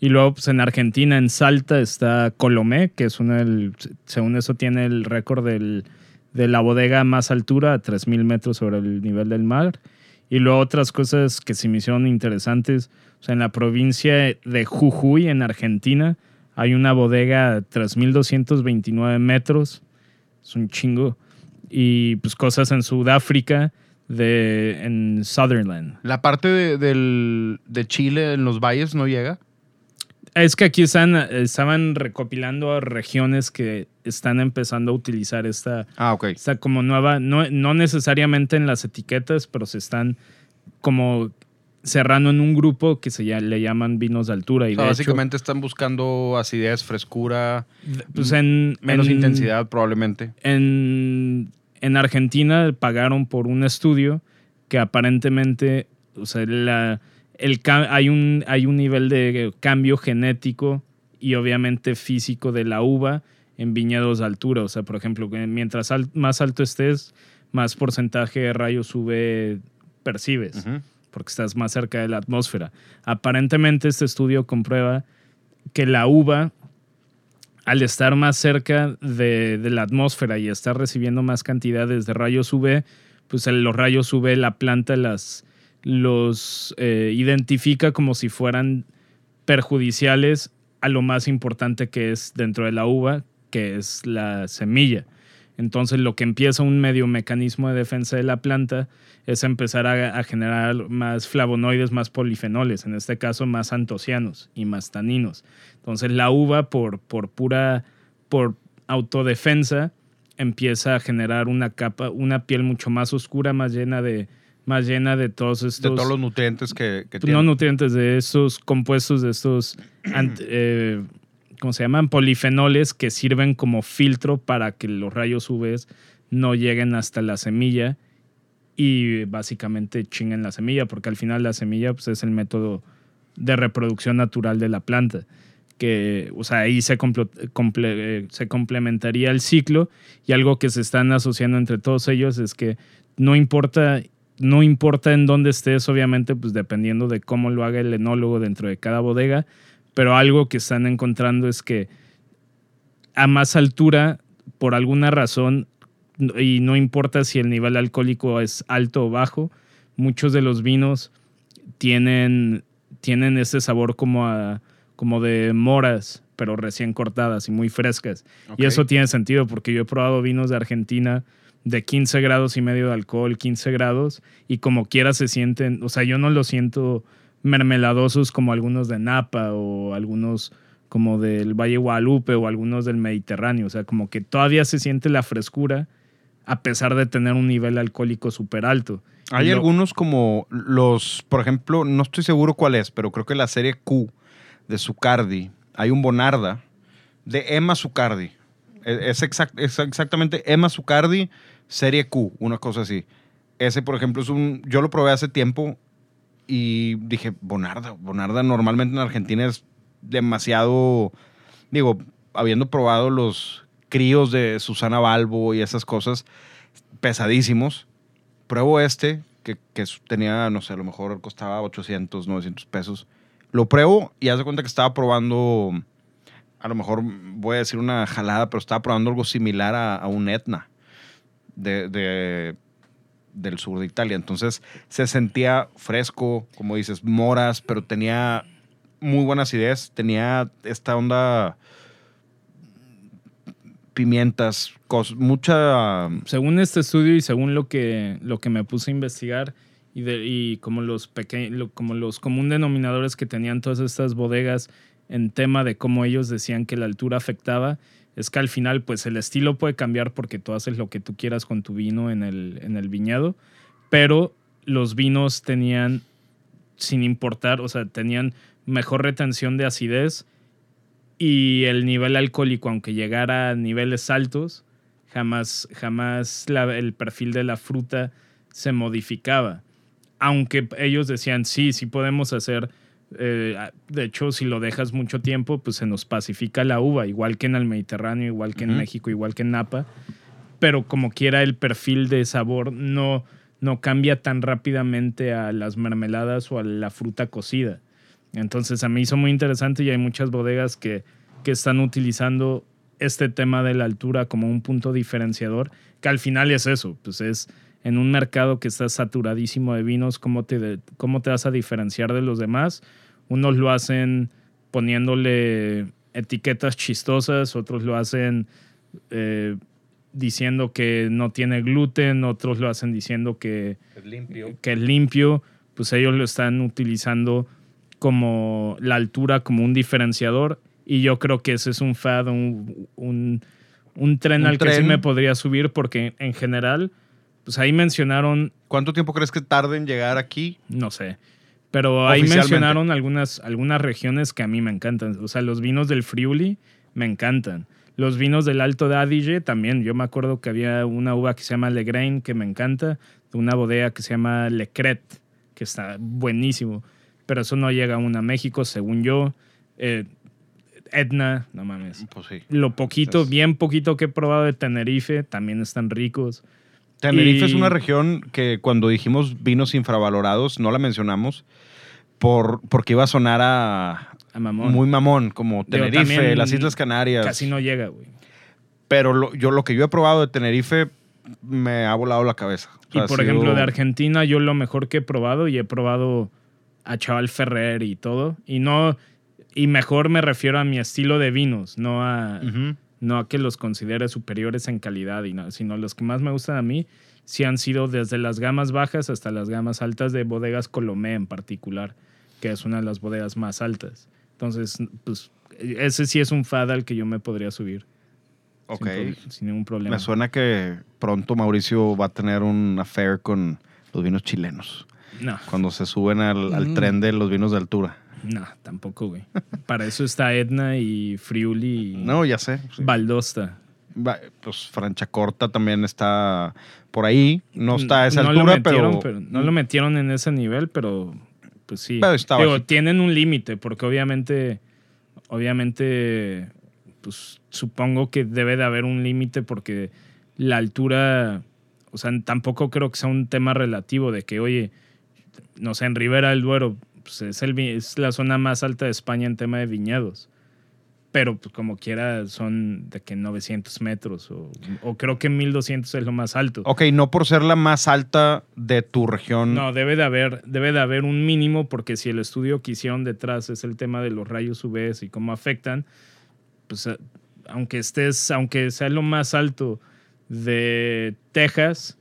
Y luego, pues en Argentina, en Salta, está Colomé, que es uno del. Según eso, tiene el récord del- de la bodega a más altura, a 3.000 metros sobre el nivel del mar. Y luego, otras cosas que se me hicieron interesantes. O sea, en la provincia de Jujuy, en Argentina, hay una bodega a 3.229 metros. Es un chingo. Y pues cosas en Sudáfrica, de, en Sutherland. La parte de, del- de Chile en los valles no llega. Es que aquí están, estaban recopilando regiones que están empezando a utilizar esta, Ah, ok. esta como nueva, no, no necesariamente en las etiquetas, pero se están como cerrando en un grupo que se ya- le llaman vinos de altura. Y O sea, de hecho, básicamente están buscando acidez, frescura, pues en, menos en- intensidad probablemente. En, en Argentina pagaron por un estudio que aparentemente, o sea, la, el, hay, un, hay un nivel de cambio genético y obviamente físico de la uva en viñedos de altura. O sea, por ejemplo, mientras al- más alto estés, más porcentaje de rayos UV percibes. Porque estás más cerca de la atmósfera. Aparentemente este estudio comprueba que la uva, al estar más cerca de, la atmósfera y estar recibiendo más cantidades de rayos UV, pues los rayos UV la planta las, los eh, identifica como si fueran perjudiciales a lo más importante que es dentro de la uva, que es la semilla. Entonces lo que empieza un medio mecanismo de defensa de la planta es empezar a, a generar más flavonoides, más polifenoles, en este caso más antocianos y más taninos. Entonces la uva por, por pura, por autodefensa, empieza a generar una capa, una piel mucho más oscura, más llena de, más llena de todos De estos todos los nutrientes que, que no tiene. nutrientes, de estos compuestos, de estos, eh, ¿cómo se llaman? Polifenoles que sirven como filtro para que los rayos UV no lleguen hasta la semilla y básicamente chinguen la semilla, porque al final la semilla pues, es el método de reproducción natural de la planta. Que, o sea, ahí se, comple- se complementaría el ciclo y algo que se están asociando entre todos ellos es que no importa no importa en dónde estés, obviamente, pues dependiendo de cómo lo haga el enólogo dentro de cada bodega, pero algo que están encontrando es que a más altura, por alguna razón, y no importa si el nivel alcohólico es alto o bajo, muchos de los vinos tienen, tienen ese sabor como, a, como de moras, pero recién cortadas y muy frescas. Y eso tiene sentido porque yo he probado vinos de Argentina de 15 grados y medio de alcohol, 15 grados, y como quiera se sienten, o sea, yo no los siento mermeladosos como algunos de Napa o algunos como del Valle Guadalupe o algunos del Mediterráneo, o sea, como que todavía se siente la frescura a pesar de tener un nivel alcohólico súper alto. Hay lo- algunos como los, por ejemplo, no estoy seguro cuál es, pero creo que la serie Q de Zucardi, hay un Bonarda de Emma Zucardi. E- Es, exact- es exactamente Emma Zucardi, serie Q, una cosa así. Ese, por ejemplo, es un. Yo lo probé hace tiempo y dije, Bonarda. Bonarda normalmente en Argentina es demasiado. Digo, habiendo probado los críos de Susana Balbo y esas cosas pesadísimos, pruebo este, que, que tenía, no sé, a lo mejor costaba 800, 900 pesos. Lo pruebo y haz de cuenta que estaba probando, a lo mejor voy a decir una jalada, pero estaba probando algo similar a, a un Etna de, de- del sur de Italia. Entonces se sentía fresco, como dices, moras, pero tenía muy buena acidez, tenía esta onda pimientas, cos- mucha... Según este estudio y según lo que, lo que me puse a investigar y, de- y como los pequeños, como los común denominadores que tenían todas estas bodegas en tema de cómo ellos decían que la altura afectaba, es que al final pues el estilo puede cambiar porque tú haces lo que tú quieras con tu vino en el, en el viñedo, pero los vinos tenían, sin importar, o sea, tenían mejor retención de acidez y el nivel alcohólico, aunque llegara a niveles altos, jamás, jamás el perfil de la fruta se modificaba. Aunque ellos decían, sí, sí podemos hacer, eh, de hecho, si lo dejas mucho tiempo, pues se nos pacifica la uva, igual que en el Mediterráneo, igual que en. México, igual que en Napa, pero como quiera el perfil de sabor no, no cambia tan rápidamente a las mermeladas o a la fruta cocida. Entonces a mí hizo muy interesante y hay muchas bodegas que, que están utilizando este tema de la altura como un punto diferenciador, que al final es eso, pues es en un mercado que está saturadísimo de vinos, ¿cómo te, cómo te vas a diferenciar de los demás? Unos lo hacen poniéndole etiquetas chistosas, otros lo hacen eh, diciendo que no tiene gluten, otros lo hacen diciendo que, limpio. que es limpio, pues ellos lo están utilizando como la altura como un diferenciador y yo creo que ese es un fad, un, un, un tren Un al que sí tren. me podría subir porque en general, pues ahí mencionaron, ¿Cuánto tiempo crees que tarde en llegar aquí? no sé, pero ahí mencionaron algunas, algunas regiones que a mí me encantan, o sea, los vinos del Friuli me encantan. Los vinos del Alto de Adige también. Yo me acuerdo que había una uva que se llama Le Grain que me encanta, una bodega que se llama Le Cret, que está buenísimo. Pero eso no llega aún a México, según yo. Eh, Etna, no mames. Pues sí. Lo poquito, bien poquito que he probado de Tenerife, también están ricos. Tenerife Y- es una región que cuando dijimos vinos infravalorados no la mencionamos por, porque iba a sonar a A mamón. muy mamón, como Tenerife, las Islas Canarias. Casi no llega, güey. Pero lo, yo lo que yo he probado de Tenerife me ha volado la cabeza. O Y sea, por sido- ejemplo, de Argentina, yo lo mejor que he probado, y he probado a Chaval Ferrer y todo, y no, y mejor me refiero a mi estilo de vinos, no a, Ujú. No a que los considere superiores en calidad, y no, sino los que más me gustan a mí, sí han sido desde las gamas bajas hasta las gamas altas de bodegas Colomé en particular, que es una de las bodegas más altas. Entonces, pues, ese sí es un fad al que yo me podría subir. sin Ok. sin ningún problema. Me suena que pronto Mauricio va a tener un affair con los vinos chilenos. No. Cuando se suben al, al Mm. tren de los vinos de altura. No, tampoco, güey. Para eso está Edna y Friuli y No, ya sé. sí. Valdosta. Va- Pues Franchacorta también está por ahí. No está a esa No altura, metieron, pero, No lo metieron en ese nivel, pero pues sí. Pero está Digo, tienen un límite, porque obviamente, obviamente, pues supongo que debe de haber un límite porque la altura, o sea, tampoco creo que sea un tema relativo de que, oye, no sé, en Ribera del Duero, pues es, el, es la zona más alta de España en tema de viñedos. Pero pues como quiera son de que 900 metros o, o creo que 1200 es lo más alto. Ok, no por ser la más alta de tu región. No, debe de haber, debe de haber un mínimo porque si el estudio que hicieron detrás es el tema de los rayos UV y cómo afectan, pues eh, aunque estés, aunque sea lo más alto de Texas,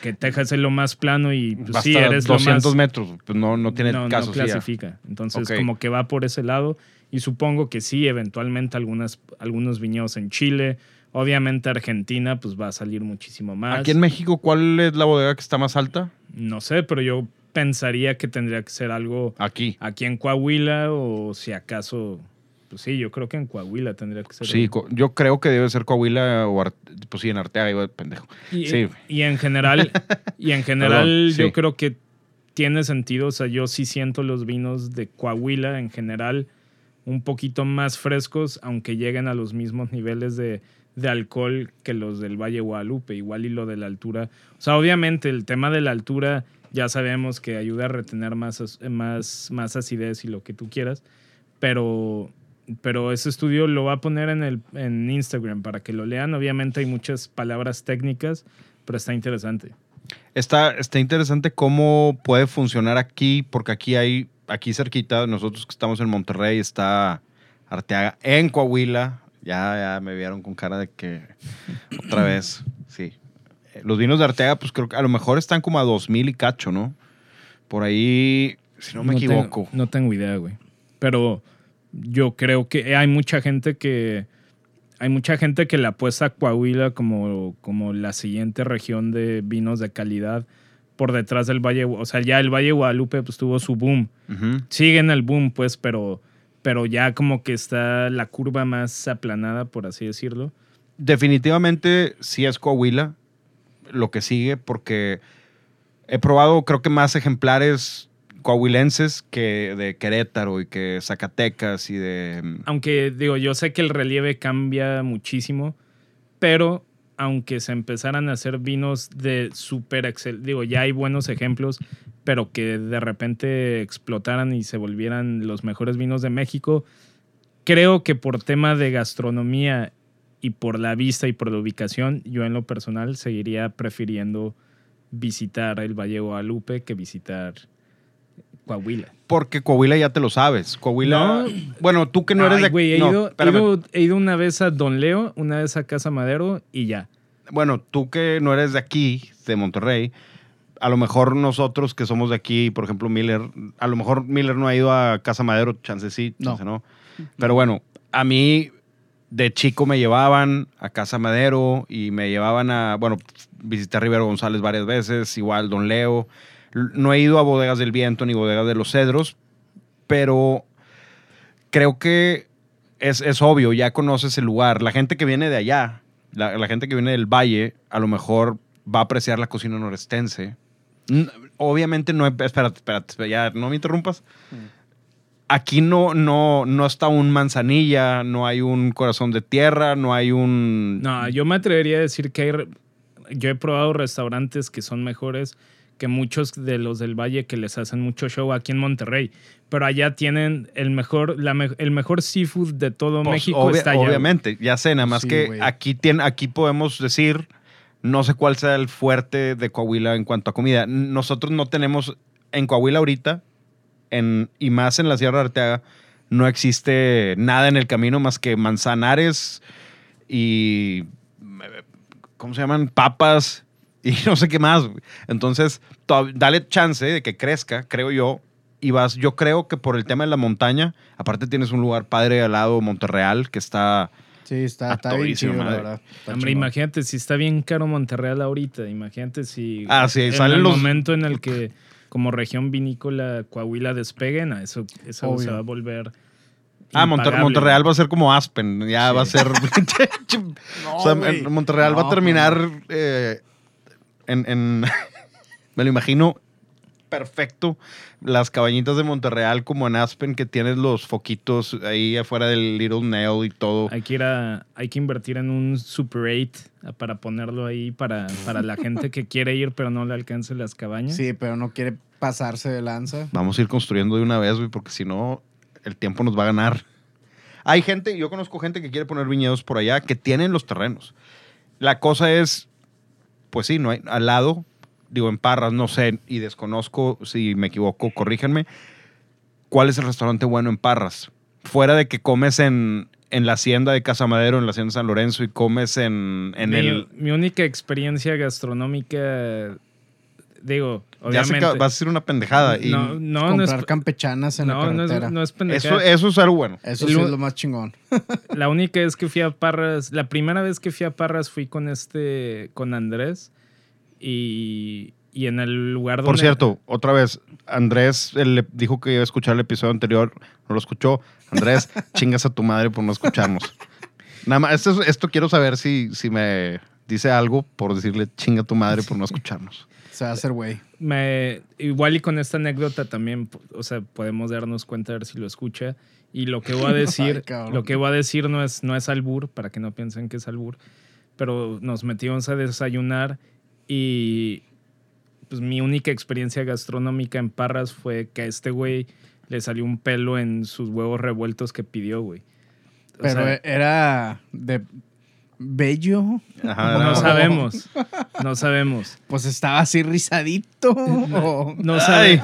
que Texas es lo más plano y pues, sí eres lo 200 más, metros. Pues no, no tiene no, no caso. ya. clasifica. Entonces, como que va por ese lado. Y supongo que sí, eventualmente algunas, algunos viñedos en Chile. Obviamente Argentina, pues va a salir muchísimo más. Aquí en México, ¿cuál es la bodega que está más alta? No sé, pero yo pensaría que tendría que ser algo Aquí. aquí en Coahuila o si acaso. Pues sí, yo creo que en Coahuila tendría que ser. Sí, yo creo que debe ser Coahuila o pues sí, en Arteaga, iba de pendejo. Y, Sí. y en general, y en general Perdón, yo creo que tiene sentido. O sea, yo sí siento los vinos de Coahuila en general un poquito más frescos, aunque lleguen a los mismos niveles de, de alcohol que los del Valle Guadalupe, igual y lo de la altura. O sea, obviamente el tema de la altura ya sabemos que ayuda a retener más, más, más acidez y lo que tú quieras, pero, pero ese estudio lo va a poner en, el, en Instagram para que lo lean. Obviamente hay muchas palabras técnicas, pero está interesante. Está, está interesante cómo puede funcionar aquí, porque aquí hay, aquí cerquita, nosotros que estamos en Monterrey, está Arteaga en Coahuila. Ya, ya me vieron con cara de que otra vez, sí. Los vinos de Arteaga, pues creo que a lo mejor están como a 2000 y cacho, ¿no? Por ahí, si no me tengo- equivoco. no tengo idea, güey. Pero yo creo que hay mucha gente que. Hay mucha gente que le apuesta a Coahuila como, como la siguiente región de vinos de calidad por detrás del Valle. O sea, ya el Valle de Guadalupe pues, tuvo su boom. Ujú. Sigue en el boom, pues, pero, pero ya como que está la curva más aplanada, por así decirlo. Definitivamente sí es Coahuila lo que sigue porque he probado creo que más ejemplares coahuilenses que de Querétaro y que Zacatecas y de... Aunque digo, yo sé que el relieve cambia muchísimo, pero aunque se empezaran a hacer vinos de súper excel, digo, ya hay buenos ejemplos, pero que de repente explotaran y se volvieran los mejores vinos de México, creo que por tema de gastronomía y por la vista y por la ubicación, yo en lo personal seguiría prefiriendo visitar el Valle Guadalupe que visitar Coahuila. Porque Coahuila ya te lo sabes. Coahuila... No. Bueno, tú que no eres Ay, de... güey, he, no, ido, he, ido, he ido una vez a Don Leo, una vez a Casa Madero y ya. Bueno, tú que no eres de aquí, de Monterrey, a lo mejor nosotros que somos de aquí, por ejemplo, Miller, a lo mejor Miller no ha ido a Casa Madero, chance sí, No. chance no. Pero bueno, a mí de chico me llevaban a Casa Madero y me llevaban a, bueno, visité a Rivero González varias veces, igual Don Leo. No he ido a Bodegas del Viento ni Bodegas de los Cedros, pero creo que es, es obvio, ya conoces el lugar. La gente que viene de allá, la, la gente que viene del valle, a lo mejor va a apreciar la cocina norestense. Obviamente no, espérate, espérate, ya no me interrumpas. Aquí no, no, no está un manzanilla, no hay un corazón de tierra, no hay un... No, yo me atrevería a decir que hay. Yo he probado restaurantes que son mejores que muchos de los del Valle que les hacen mucho show aquí en Monterrey. Pero allá tienen el mejor, la me- el mejor seafood de todo Pues, México obvia- está allá. Obviamente, ya sé, nada más Sí, que aquí, tiene, aquí podemos decir, no sé cuál sea el fuerte de Coahuila en cuanto a comida. Nosotros no tenemos, en Coahuila ahorita, en, y más en la Sierra de Arteaga, no existe nada en el camino más que manzanares y, ¿cómo se llaman? Papas y no sé qué más. Entonces, to- dale chance de que crezca, creo yo, y vas, yo creo que por el tema de la montaña, aparte tienes un lugar padre al lado, Monterreal, que está... Sí, está, A está bien todísima chido, la madre. verdad. Está Hombre, imagínate si está bien caro Monterreal ahorita. Imagínate si. Ah, sí, en salen el los- momento en el que, como región vinícola, Coahuila despeguen, a eso, eso Obvio. se va a volver. Ah, Monter- Monterreal va a ser como Aspen, ya Sí. va a ser... No, o sea, Monterreal va a terminar eh, en... en- me lo imagino perfecto. Las cabañitas de Monterreal como en Aspen, que tienes los foquitos ahí afuera del Little Nail y todo. Hay que ir a, hay que invertir en un Super 8 para ponerlo ahí para, para la gente que quiere ir pero no le alcance las cabañas. Sí, pero no quiere pasarse de lanza. Vamos a ir construyendo de una vez, güey, porque si no, el tiempo nos va a ganar. Hay gente, yo conozco gente que quiere poner viñedos por allá que tienen los terrenos. La cosa es, pues sí, no hay, al lado, digo, en Parras, no sé, y desconozco si me equivoco, corríjanme. ¿Cuál es el restaurante bueno en Parras? Fuera de que comes en, en la hacienda de Casa Madero, en la hacienda de San Lorenzo, y comes en, en mi, el. mi única experiencia gastronómica, digo, Ya sé obviamente. que vas a decir una pendejada. Y no, no, no Comprar es, campechanas en no, la no carretera. es, no es eso, pendejada. eso es algo bueno. Eso sí es lo más chingón. La única vez que fui a Parras, la primera vez que fui a Parras fui con este, con Andrés y, y en el lugar donde... Por cierto, otra vez, Andrés él le dijo que iba a escuchar el episodio anterior, no lo escuchó. Andrés, chingas a tu madre por no escucharnos. Nada más, esto, esto quiero saber si, si me dice algo por decirle chinga a tu madre por no escucharnos. Se va a hacer güey. me, igual y con esta anécdota también, o sea, podemos darnos cuenta a ver si lo escucha. Y lo que voy a decir, Ay, lo que voy a decir no es, no es albur, para que no piensen que es albur, pero nos metimos a desayunar y pues mi única experiencia gastronómica en Parras fue que a este güey le salió un pelo en sus huevos revueltos que pidió, güey. O Pero sea, era de bello. Ajá, no no. sabemos. No sabemos. Pues estaba así rizadito. o- No, sabe-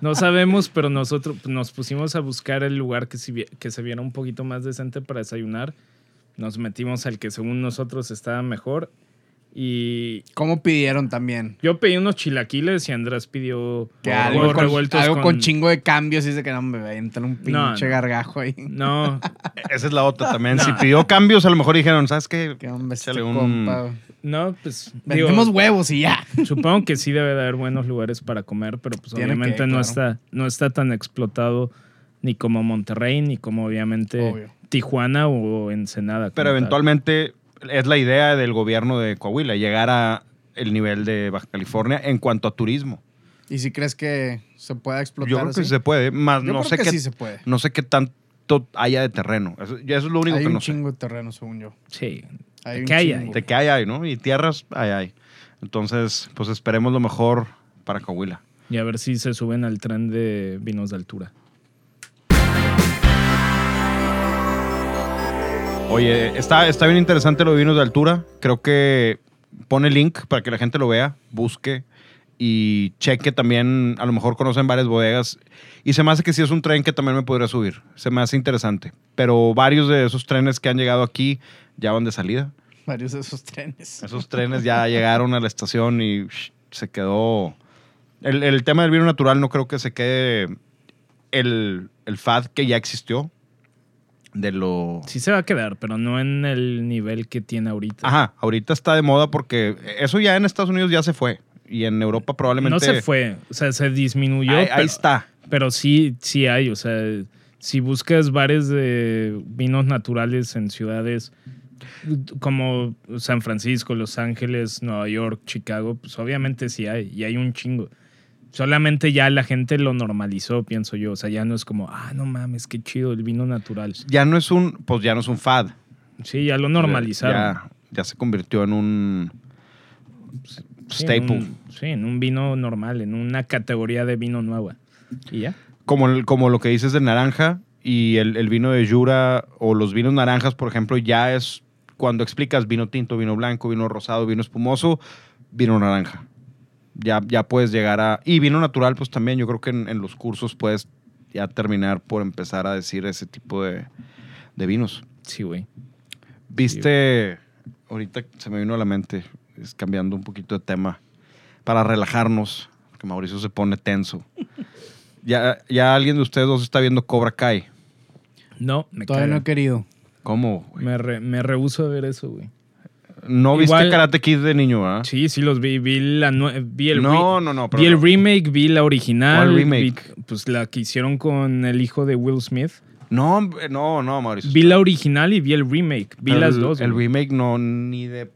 no sabemos, pero nosotros nos pusimos a buscar el lugar que, si que se viera un poquito más decente para desayunar. Nos metimos al que según nosotros estaba mejor. Y ¿Cómo pidieron también? yo pedí unos chilaquiles y Andrés pidió Que algo, con, revueltos algo con, con chingo de cambios y dice que no me entra un pinche No, gargajo ahí. No, Esa es la otra también. No. Si pidió cambios, a lo mejor dijeron, ¿sabes qué? Que hombre, este un- compa. no, pues digo, Vendemos huevos y ya. supongo que sí debe de haber buenos lugares para comer, pero pues Tiene obviamente que, no claro. está no está tan explotado ni como Monterrey ni como obviamente Obvio. Tijuana o Ensenada. Pero eventualmente es la idea del gobierno de Coahuila, llegar a el nivel de Baja California en cuanto a turismo. ¿Y si crees que se pueda explotar Yo creo que así? se puede, más Yo no creo sé que qué sí se puede. no sé qué tanto haya de terreno. Eso, ya eso es lo único Hay que un no sé. chingo de terreno, según yo. Sí. Hay un ¿Qué hay? De que hay, hay, ¿no? Y tierras, hay, hay. Entonces, pues esperemos lo mejor para Coahuila. Y a ver si se suben al tren de vinos de altura. Oye, está, está bien interesante lo de vinos de altura. Creo que pone link para que la gente lo vea, busque y cheque también. A lo mejor conocen varias bodegas. Y se me hace que sí es un tren que también me podría subir. Se me hace interesante. Pero varios de esos trenes que han llegado aquí ya van de salida. Varios de esos trenes. Esos trenes ya llegaron a la estación y se quedó. El, el tema del vino natural no creo que se quede el, el FAD que ya existió. De lo. Sí se va a quedar, pero no en el nivel que tiene ahorita. Ajá, ahorita está de moda porque eso ya en Estados Unidos ya se fue. Y en Europa probablemente. No se fue, o sea, se disminuyó. Ahí, ahí está. pero sí, sí hay, o sea, si buscas bares de vinos naturales en ciudades como San Francisco, Los Ángeles, Nueva York, Chicago, pues obviamente sí hay, y hay un chingo. Solamente ya la gente lo normalizó, pienso yo. O sea, ya no es como, ah, no mames, qué chido el vino natural. Ya no es un. Pues ya no es un FAD. Sí, ya lo normalizaron. Ya, ya se convirtió en un. Sí, staple. En un, sí, en un vino normal, en una categoría de vino nueva. Y ya. como, el- como lo que dices de naranja y el, el vino de Jura o los vinos naranjas, por ejemplo, ya es cuando explicas vino tinto, vino blanco, vino rosado, vino espumoso, vino naranja. Ya, ya puedes llegar a... Y vino natural, pues también yo creo que en, en los cursos puedes ya terminar por empezar a decir ese tipo de, de vinos. Sí, güey. Viste, ahorita se me vino a la mente, es cambiando un poquito de tema, para relajarnos, que Mauricio se pone tenso. Ya, ya alguien de ustedes dos está viendo Cobra Kai. No, me Todavía no he querido. ¿Cómo? güey? Me, re- me rehuso a ver eso, güey. ¿No viste Igual- Karate Kid de niño, ah? Sí, sí los vi. Vi, la vi el, No, re- no, no. Vi el no. remake, vi la original. ¿Cuál remake? vi- pues la que hicieron con el hijo de Will Smith. No, no, no, Mauricio. Vi la original y vi el remake. Vi El- las dos. El güey. remake no, ni de...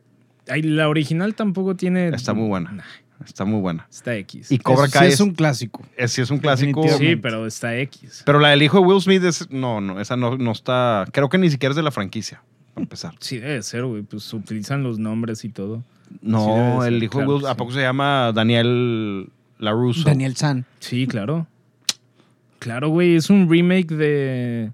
Ay, la original tampoco tiene. Está muy buena. Nah, Está muy buena. está X. Y Cobra Kai sí es, es un clásico. es- sí es un clásico. Sí, pero está X. Pero la del hijo de Will Smith es... No, no, esa no, no está... Creo que ni siquiera es de la franquicia, para empezar. Sí, debe ser, güey. Pues utilizan los nombres y todo. No, el hijo de claro Will... ¿A sí. poco se llama Daniel LaRusso? Daniel San. Sí, claro. Claro, güey. Es un remake de.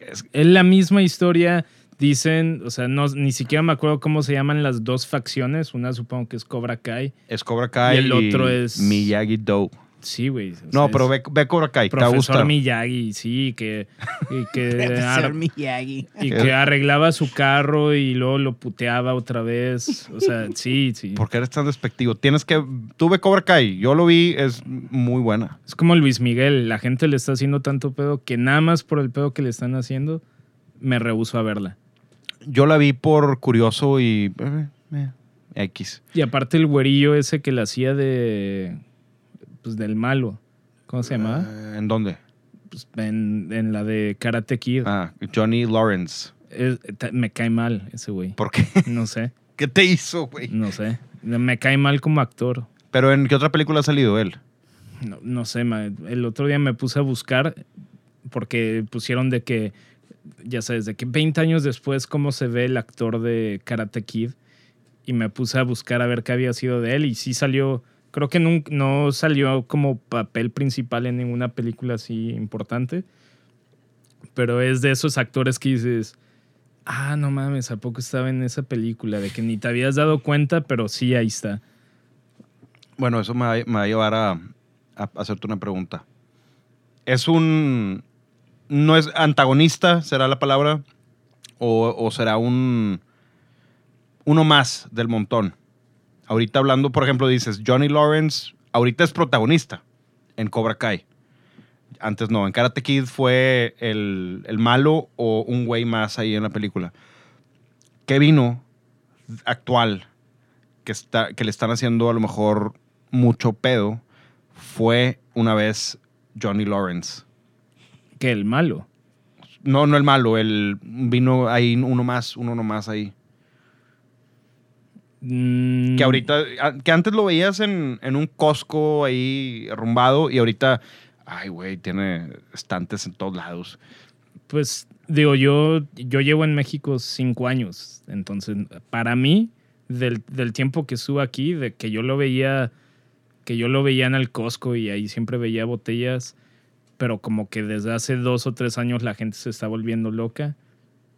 Es- Es la misma historia. Dicen, o sea, no, ni siquiera me acuerdo cómo se llaman las dos facciones. Una supongo que es Cobra Kai. Es Cobra Kai Y el otro es- Miyagi-Do. Sí, güey. No, sea, pero ve, ve Cobra Kai, te Profesor. Miyagi, sí, que, y que, ar- Miyagi. y que arreglaba su carro y luego lo puteaba otra vez. O sea, sí, sí. ¿Por qué eres tan despectivo? Tienes que... Tú ve Cobra Kai, yo lo vi, es muy buena. Es como Luis Miguel. La gente le está haciendo tanto pedo que nada más por el pedo que le están haciendo, me rehuso a verla. Yo la vi por curioso y... eh, eh, X. Y aparte el güerillo ese que la hacía de. Pues del malo. ¿Cómo se llamaba? Eh, ¿En dónde? Pues en, en la de Karate Kid. Ah, Johnny Lawrence. Es- me cae mal ese güey. ¿Por qué? No sé, ¿Qué te hizo, güey? no sé. Me cae mal como actor. Pero ¿en qué otra película ha salido él? No, no sé, ma. el otro día me puse a buscar porque pusieron de que, ya sabes, de que 20 años después cómo se ve el actor de Karate Kid y me puse a buscar a ver qué había sido de él y sí salió Creo que nun- no salió como papel principal en ninguna película así importante. Pero es de esos actores que dices, ah, no mames, ¿a poco estaba en esa película? De que ni te habías dado cuenta, pero sí, ahí está. Bueno, eso me va, a llevar a, hacerte una pregunta. ¿Es un... no es antagonista, será la palabra? ¿O, o será un... uno más del montón? Ahorita hablando, por ejemplo, dices, Johnny Lawrence, ahorita es protagonista en Cobra Kai. Antes no, en Karate Kid fue el, el malo o un güey más ahí en la película. ¿Qué vino actual que, está, que le están haciendo a lo mejor mucho pedo fue una vez Johnny Lawrence. Que el malo. No, no el malo, el vino ahí uno más, uno nomás ahí. Mm, Que ahorita, que antes lo veías en, en un Costco ahí arrumbado y ahorita, ay, güey, tiene estantes en todos lados. Pues digo, yo, yo llevo en México cinco años. Entonces, para mí, del, del tiempo que estuve aquí, de que yo lo veía, que yo lo veía en el Costco y ahí siempre veía botellas, pero como que desde hace dos o tres años la gente se está volviendo loca.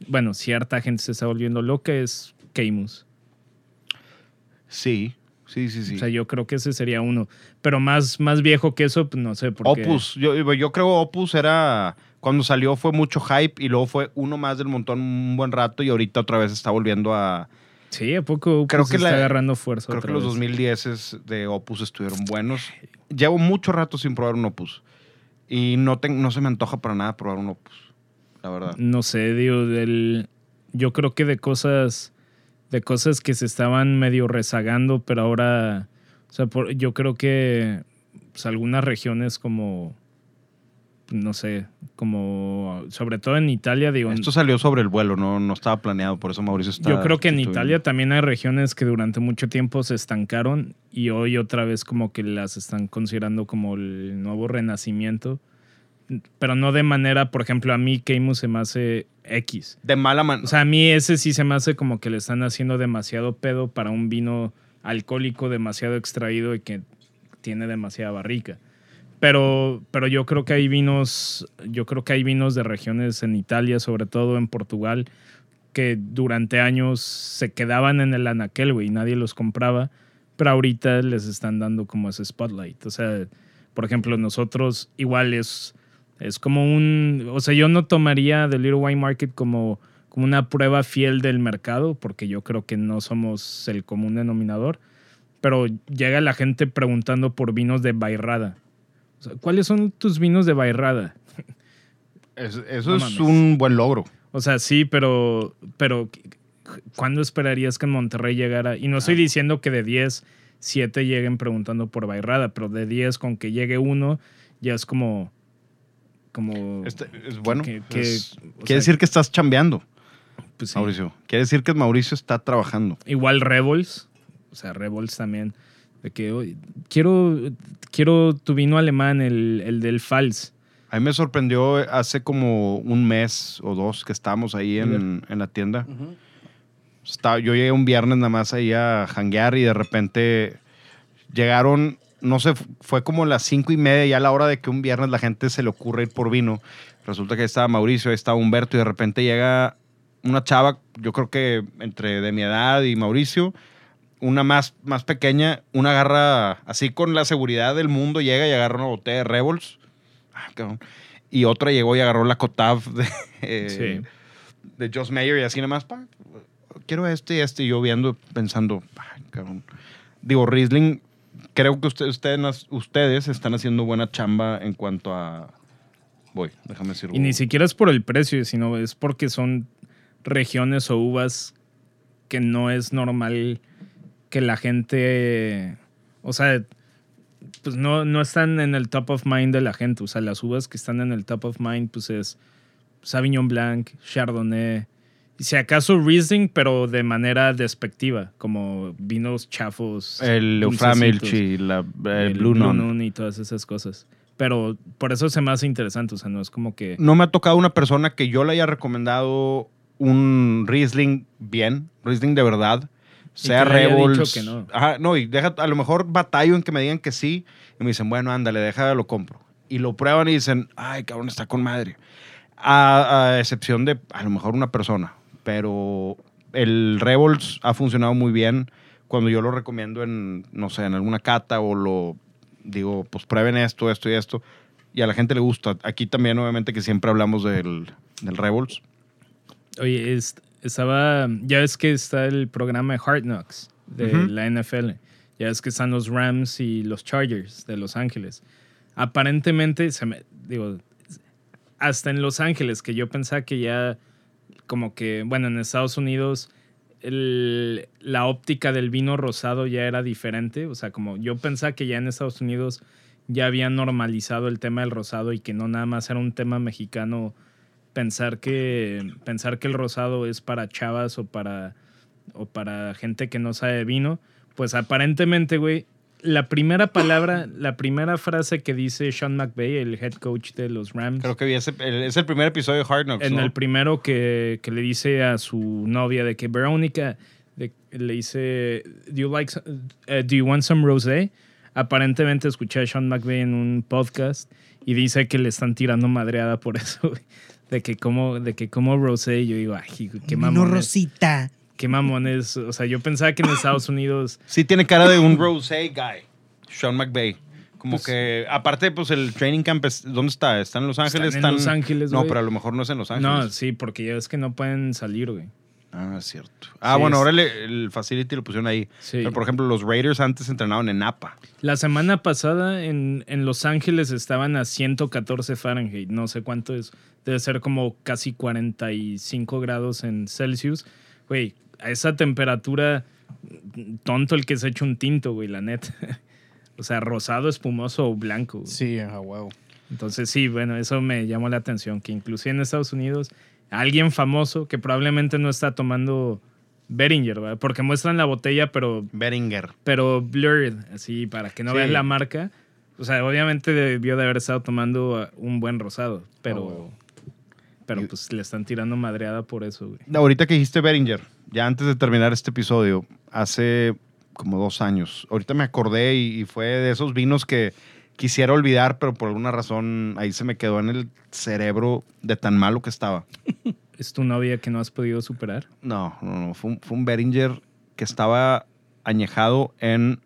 Bueno, cierta gente se está volviendo loca, es Keimus. Sí, sí, sí, sí. O sea, yo creo que ese sería uno. Pero más, más viejo que eso, pues no sé por qué. Opus, yo, yo creo Opus era, cuando salió fue mucho hype y luego fue uno más del montón un buen rato y ahorita otra vez está volviendo a... Sí, ¿a poco Creo pues, que está la- agarrando fuerza Creo otra que los vez? 2010 de Opus estuvieron buenos. Llevo mucho rato sin probar un Opus y no, te- no se me antoja para nada probar un Opus, la verdad. no sé, digo, del, yo creo que de cosas, de cosas que se estaban medio rezagando, pero ahora, o sea, por- yo creo que pues, algunas regiones como, no sé, como, sobre todo en Italia, digo, Esto salió sobre el vuelo, no, no estaba planeado, por eso Mauricio está... yo creo que en. Italia también hay regiones que durante mucho tiempo se estancaron y hoy otra vez como que las están considerando como el nuevo renacimiento. Pero no de manera, por ejemplo, a mí Keimu se me hace X. De mala manera. O sea, a mí ese sí se me hace como que le están haciendo demasiado pedo para un vino alcohólico demasiado extraído y que tiene demasiada barrica. Pero, pero yo creo que hay vinos, yo creo que hay vinos de regiones en Italia, sobre todo en Portugal, que durante años se quedaban en el anaquel, güey, y nadie los compraba, pero ahorita les están dando como ese spotlight. O sea, por ejemplo, nosotros igual es, es como un, o sea, yo no tomaría The Little Wine Market como, como una prueba fiel del mercado, porque yo creo que no somos el común denominador, pero llega la gente preguntando por vinos de Bairrada. O sea, ¿Cuáles son tus vinos de Bairrada? Es- eso no es mames. un buen logro. O sea, sí, pero, pero ¿cuándo esperarías que en Monterrey llegara? Y no estoy diciendo que de 10, 7 lleguen preguntando por Bairrada, pero de 10 con que llegue uno, ya es como... como Este, es bueno. que- que- es- o quiere sea, decir que estás chambeando, pues sí. Mauricio. Quiere decir que Mauricio está trabajando. Igual Rebels, o sea, Rebels también, de que "Oye, quiero, quiero tu vino alemán, el, el del Fals. A mí me sorprendió hace como un mes o dos que estábamos ahí en, en la tienda. Estaba- yo llegué un viernes nada más ahí a janguear y de repente llegaron, no sé, fue como las cinco y media, ya a la hora de que un viernes la gente se le ocurre ir por vino. Resulta que ahí estaba Mauricio, ahí estaba Humberto y de repente llega una chava, yo creo que entre de mi edad y Mauricio, una más, más pequeña, una agarra así con la seguridad del mundo, llega y agarra una botella de Rebels. Ah, cabrón. Y otra llegó y agarró la Cotav de, eh, de Joss Mayer y así nada más, quiero este y este. Y yo viendo, pensando, cabrón. Digo, Riesling, creo que usted- ustedes, ustedes están haciendo buena chamba en cuanto a... Voy, déjame decir. Y ni siquiera es por el precio, sino es porque son regiones o uvas que no es normal que la gente, o sea, pues no, no están en el top of mind de la gente. O sea, las uvas que están en el top of mind, pues es Sauvignon Blanc, Chardonnay, si acaso Riesling, pero de manera despectiva, como vinos chafos. El Euframilch y la, el el Blue Nun. Nun y todas esas cosas. Pero por eso se me hace interesante, o sea, no es como que... No me ha tocado una persona que yo le haya recomendado un Riesling bien, Riesling de verdad. sea Rebels. que no. Ajá, no, y deja, a lo mejor batallo en que me digan que sí, y me dicen, bueno, ándale, deja, lo compro. Y lo prueban y dicen, ay, cabrón, está con madre. A, a excepción de, a lo mejor, una persona. Pero el Rebels ha funcionado muy bien cuando yo lo recomiendo en, no sé, en alguna cata o lo digo, pues prueben esto, esto y esto. Y a la gente le gusta. Aquí también, obviamente, que siempre hablamos del, del Rebels. Oye, es- estaba. Ya ves que está el programa de Hard Knocks de Ujú. la NFL. Ya ves que están los Rams y los Chargers de Los Ángeles. Aparentemente, se me, digo, hasta en Los Ángeles, que yo pensaba que ya, como que, bueno, en Estados Unidos, la óptica del vino rosado ya era diferente. O sea, como yo pensaba que ya en Estados Unidos ya habían normalizado el tema del rosado y que no nada más era un tema mexicano pensar que pensar que el rosado es para chavas o para o para gente que no sabe vino, pues aparentemente, güey, la primera palabra, la primera frase que dice Sean McVay, el head coach de los Rams, Creo que vi ese, el- es el primer episodio de Hard Knocks, en ¿no? el primero que, que le dice a su novia de que Verónica de- le dice do you like some- eh, do you want some rosé aparentemente escuché a Sean McVay en un podcast y dice que le están tirando madreada por eso de que como de que como rosé y yo digo ay qué mamón es, Rosita. Qué mamón es o sea yo pensaba que en Estados Unidos Sí tiene cara de un rosé guy, Sean McVay. Como Pues- que, aparte, pues el training camp, es- ¿dónde está? ¿Está en Los Ángeles? Están en Los Ángeles, No, güey. pero a lo mejor no es en Los Ángeles. no sí porque ya es que no pueden salir güey Ah, es cierto. Ah, Sí, bueno, es- ahora le- el facility lo pusieron ahí. Sí. Pero, por ejemplo, los Raiders antes entrenaban en Napa. La semana pasada en, en Los Ángeles estaban a 114 Fahrenheit. No sé cuánto es. Debe ser como casi 45 grados en Celsius. Güey, a esa temperatura, tonto el que se echa un tinto, güey, la neta. o sea, rosado, espumoso o blanco. güey. Sí, a huevo. Entonces, sí, bueno, eso me llamó la atención. Que inclusive en Estados Unidos, alguien famoso que probablemente no está tomando Beringer, ¿verdad? Porque muestran la botella, pero Beringer. pero blurred, así para que no Sí. veas la marca. O sea, obviamente debió de haber estado tomando un buen rosado, pero, Oh, pero Y- pues le están tirando madreada por eso, güey. Ahorita que dijiste Beringer, ya antes de terminar este episodio, hace como dos años, ahorita me acordé y, y fue de esos vinos que quisiera olvidar, pero por alguna razón ahí se me quedó en el cerebro de tan malo que estaba. ¿Es tu novia que no has podido superar? No, no, no. Fue un, fue un Beringer que estaba añejado en,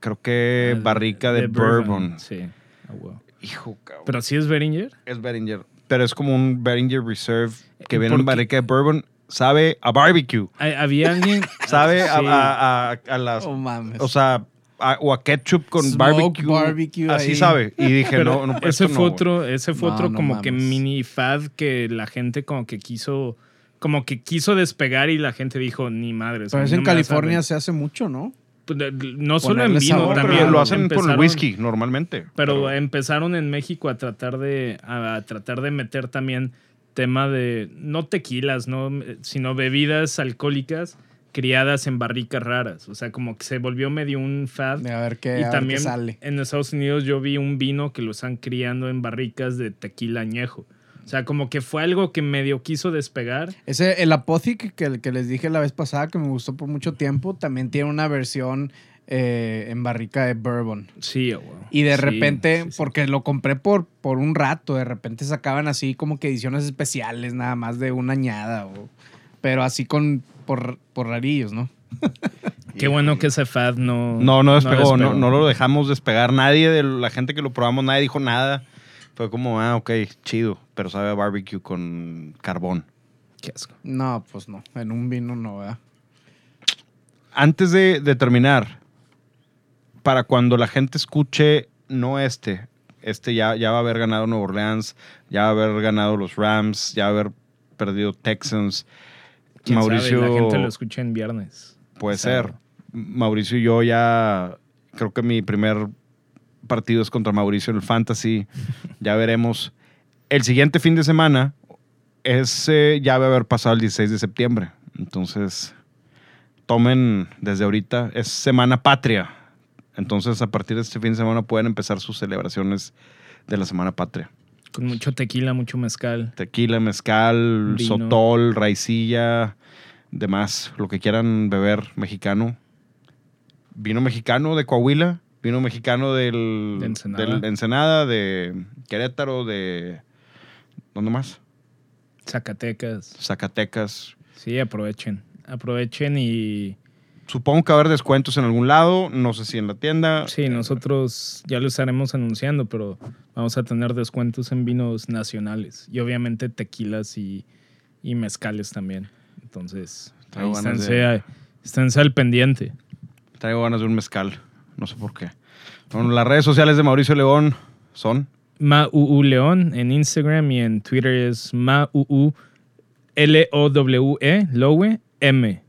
creo que, El- barrica de, bourbon. Sí, ah. Hijo, cabrón. Pero sí es Beringer. es Beringer. Pero es como un Beringer Reserve que viene ¿Por en barrica de bourbon. Sabe a barbecue. Había alguien. Sabe a- Sí. a, a- a las... Oh, mames. O sea, a- o a ketchup con Smoke barbecue. barbecue Así ahí. sabe. Y dije, Pero no, no, ese fue no, otro, ese fue No, otro no como que mini fad que la gente como que quiso, como que quiso despegar y la gente dijo, ni madre. Pero eso en California se hace mucho, ¿no? No solo en vino, sabor, también. pero lo hacen el empezaron- whisky normalmente. Pero, empezaron en México a tratar de a tratar de meter también tema de no tequilas, no, sino bebidas alcohólicas criadas en barricas raras, o sea, como que se volvió medio un fad. A ver qué, y a ver qué también sale. en Estados Unidos yo vi un vino que lo están criando en barricas de tequila añejo. O sea, como que fue algo que medio quiso despegar. Ese, el Apothic que, que les dije la vez pasada que me gustó por mucho tiempo, también tiene una versión eh, en barrica de bourbon. Sí, oh, wow. Y de Sí, repente, sí, sí. porque lo compré por, por un rato, de repente sacaban así como que ediciones especiales, nada más de una añada, o- pero así con por, por rarillos, ¿no? Qué bueno que ese fad no No, no despegó, no, no lo dejamos despegar. Nadie de la gente que lo probamos, nadie dijo nada. Fue como, ah, ok, chido, pero sabe a barbecue con carbón. Qué asco. No, pues no, en un vino no, ¿verdad? Antes de, de terminar, para cuando la gente escuche, no este, este ya, ya va a haber ganado Nueva Orleans, ya va a haber ganado los Rams, ya va a haber perdido Texans. ¿Quién Mauricio, sabe? La gente lo escucha en viernes. puede Sabe. ser. Mauricio y yo ya, creo que mi primer partido es contra Mauricio en el Fantasy. ya veremos. El siguiente fin de semana es, eh, ya va a haber pasado el 16 de septiembre. Entonces, tomen desde ahorita, es Semana Patria. Entonces, a partir de este fin de semana pueden empezar sus celebraciones de la Semana Patria. Con mucho tequila, mucho mezcal. Tequila, mezcal, Vino. sotol, raicilla, demás, lo que quieran beber mexicano. Vino mexicano de Coahuila, vino mexicano del, De Ensenada. del Ensenada, de Querétaro, de... ¿Dónde más? Zacatecas. Zacatecas. Sí, aprovechen. Aprovechen y Supongo que va a haber descuentos en algún lado, no sé si en la tienda. sí, nosotros ya lo estaremos anunciando, pero vamos a tener descuentos en vinos nacionales y obviamente tequilas y, y mezcales también. Entonces, ahí Traigo ganas esténse, de- esténse al pendiente. Traigo ganas de un mezcal, no sé por qué. Bueno, las redes sociales de Mauricio León son... MaUU León en Instagram y en Twitter es MaUU L-O-W-E, Lowe, M.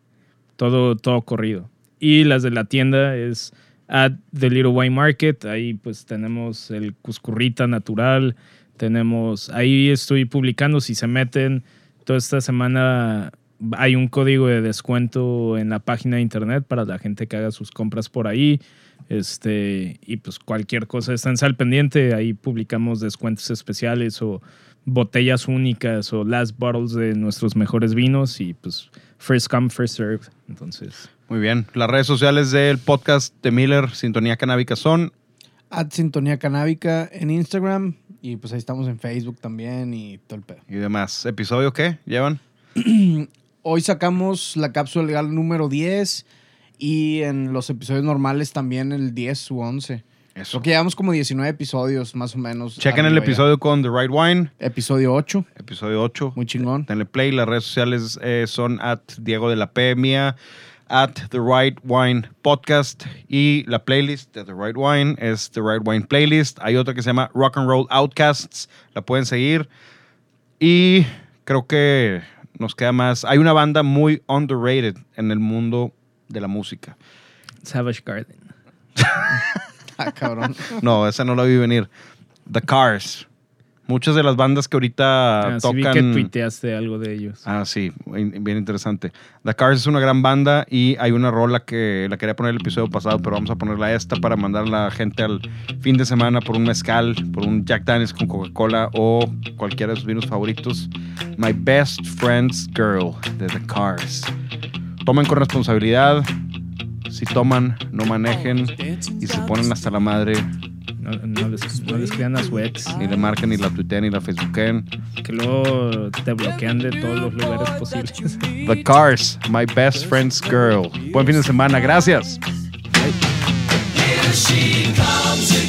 Todo, todo corrido. Y las de la tienda es at The Little Wine Market. Ahí pues tenemos el Cuscurrita natural. Tenemos, ahí estoy publicando, si se meten, toda esta semana hay un código de descuento en la página de internet para la gente que haga sus compras por ahí. Este, y pues cualquier cosa, esténse al pendiente. Ahí publicamos descuentos especiales o botellas únicas o last bottles de nuestros mejores vinos y pues first come, first serve. Entonces, Muy bien. Las redes sociales del podcast de Miller, Sintonía Canábica, son... At Sintonía Canábica en Instagram. Y pues ahí estamos en Facebook también y todo el pedo. Y demás. ¿Episodio qué? ¿Llevan? Hoy sacamos la cápsula legal número 10 y en los episodios normales también el 10 u 11. Eso. Creo que llevamos como 19 episodios más o menos. Chequen el arriba ya. episodio con The Right Wine, Episodio 8. episodio 8. Muy chingón. Denle play. Las redes sociales eh, son at Diego de la P, mía, at The Right Wine Podcast. Y la playlist de The Right Wine es The Right Wine Playlist. Hay otra que se llama Rock and Roll Outcasts. La pueden seguir. Y creo que nos queda más. Hay una banda muy underrated en el mundo de la música. Savage Garden. Ah, cabrón. No, esa no la vi venir. The Cars. Muchas de las bandas que ahorita Ah, sí vi tocan. que tuiteaste algo de ellos. Ah, sí, bien bien interesante. The Cars es una gran banda y hay una rola que la quería poner el episodio pasado, pero vamos a ponerla esta para mandar a la gente al fin de semana por un mezcal, por un Jack Daniels con Coca-Cola o cualquiera de sus vinos favoritos. My Best Friend's Girl de The Cars. Tomen con responsabilidad. Si toman, no manejen. Y si se ponen hasta la madre, No, no les, no les crean a su ex. ni le marquen, ni la tuiteen, ni la facebooken. Que luego te bloquean de todos los lugares posibles. The Cars, My Best Friend's Girl. Buen fin de semana, gracias. Again.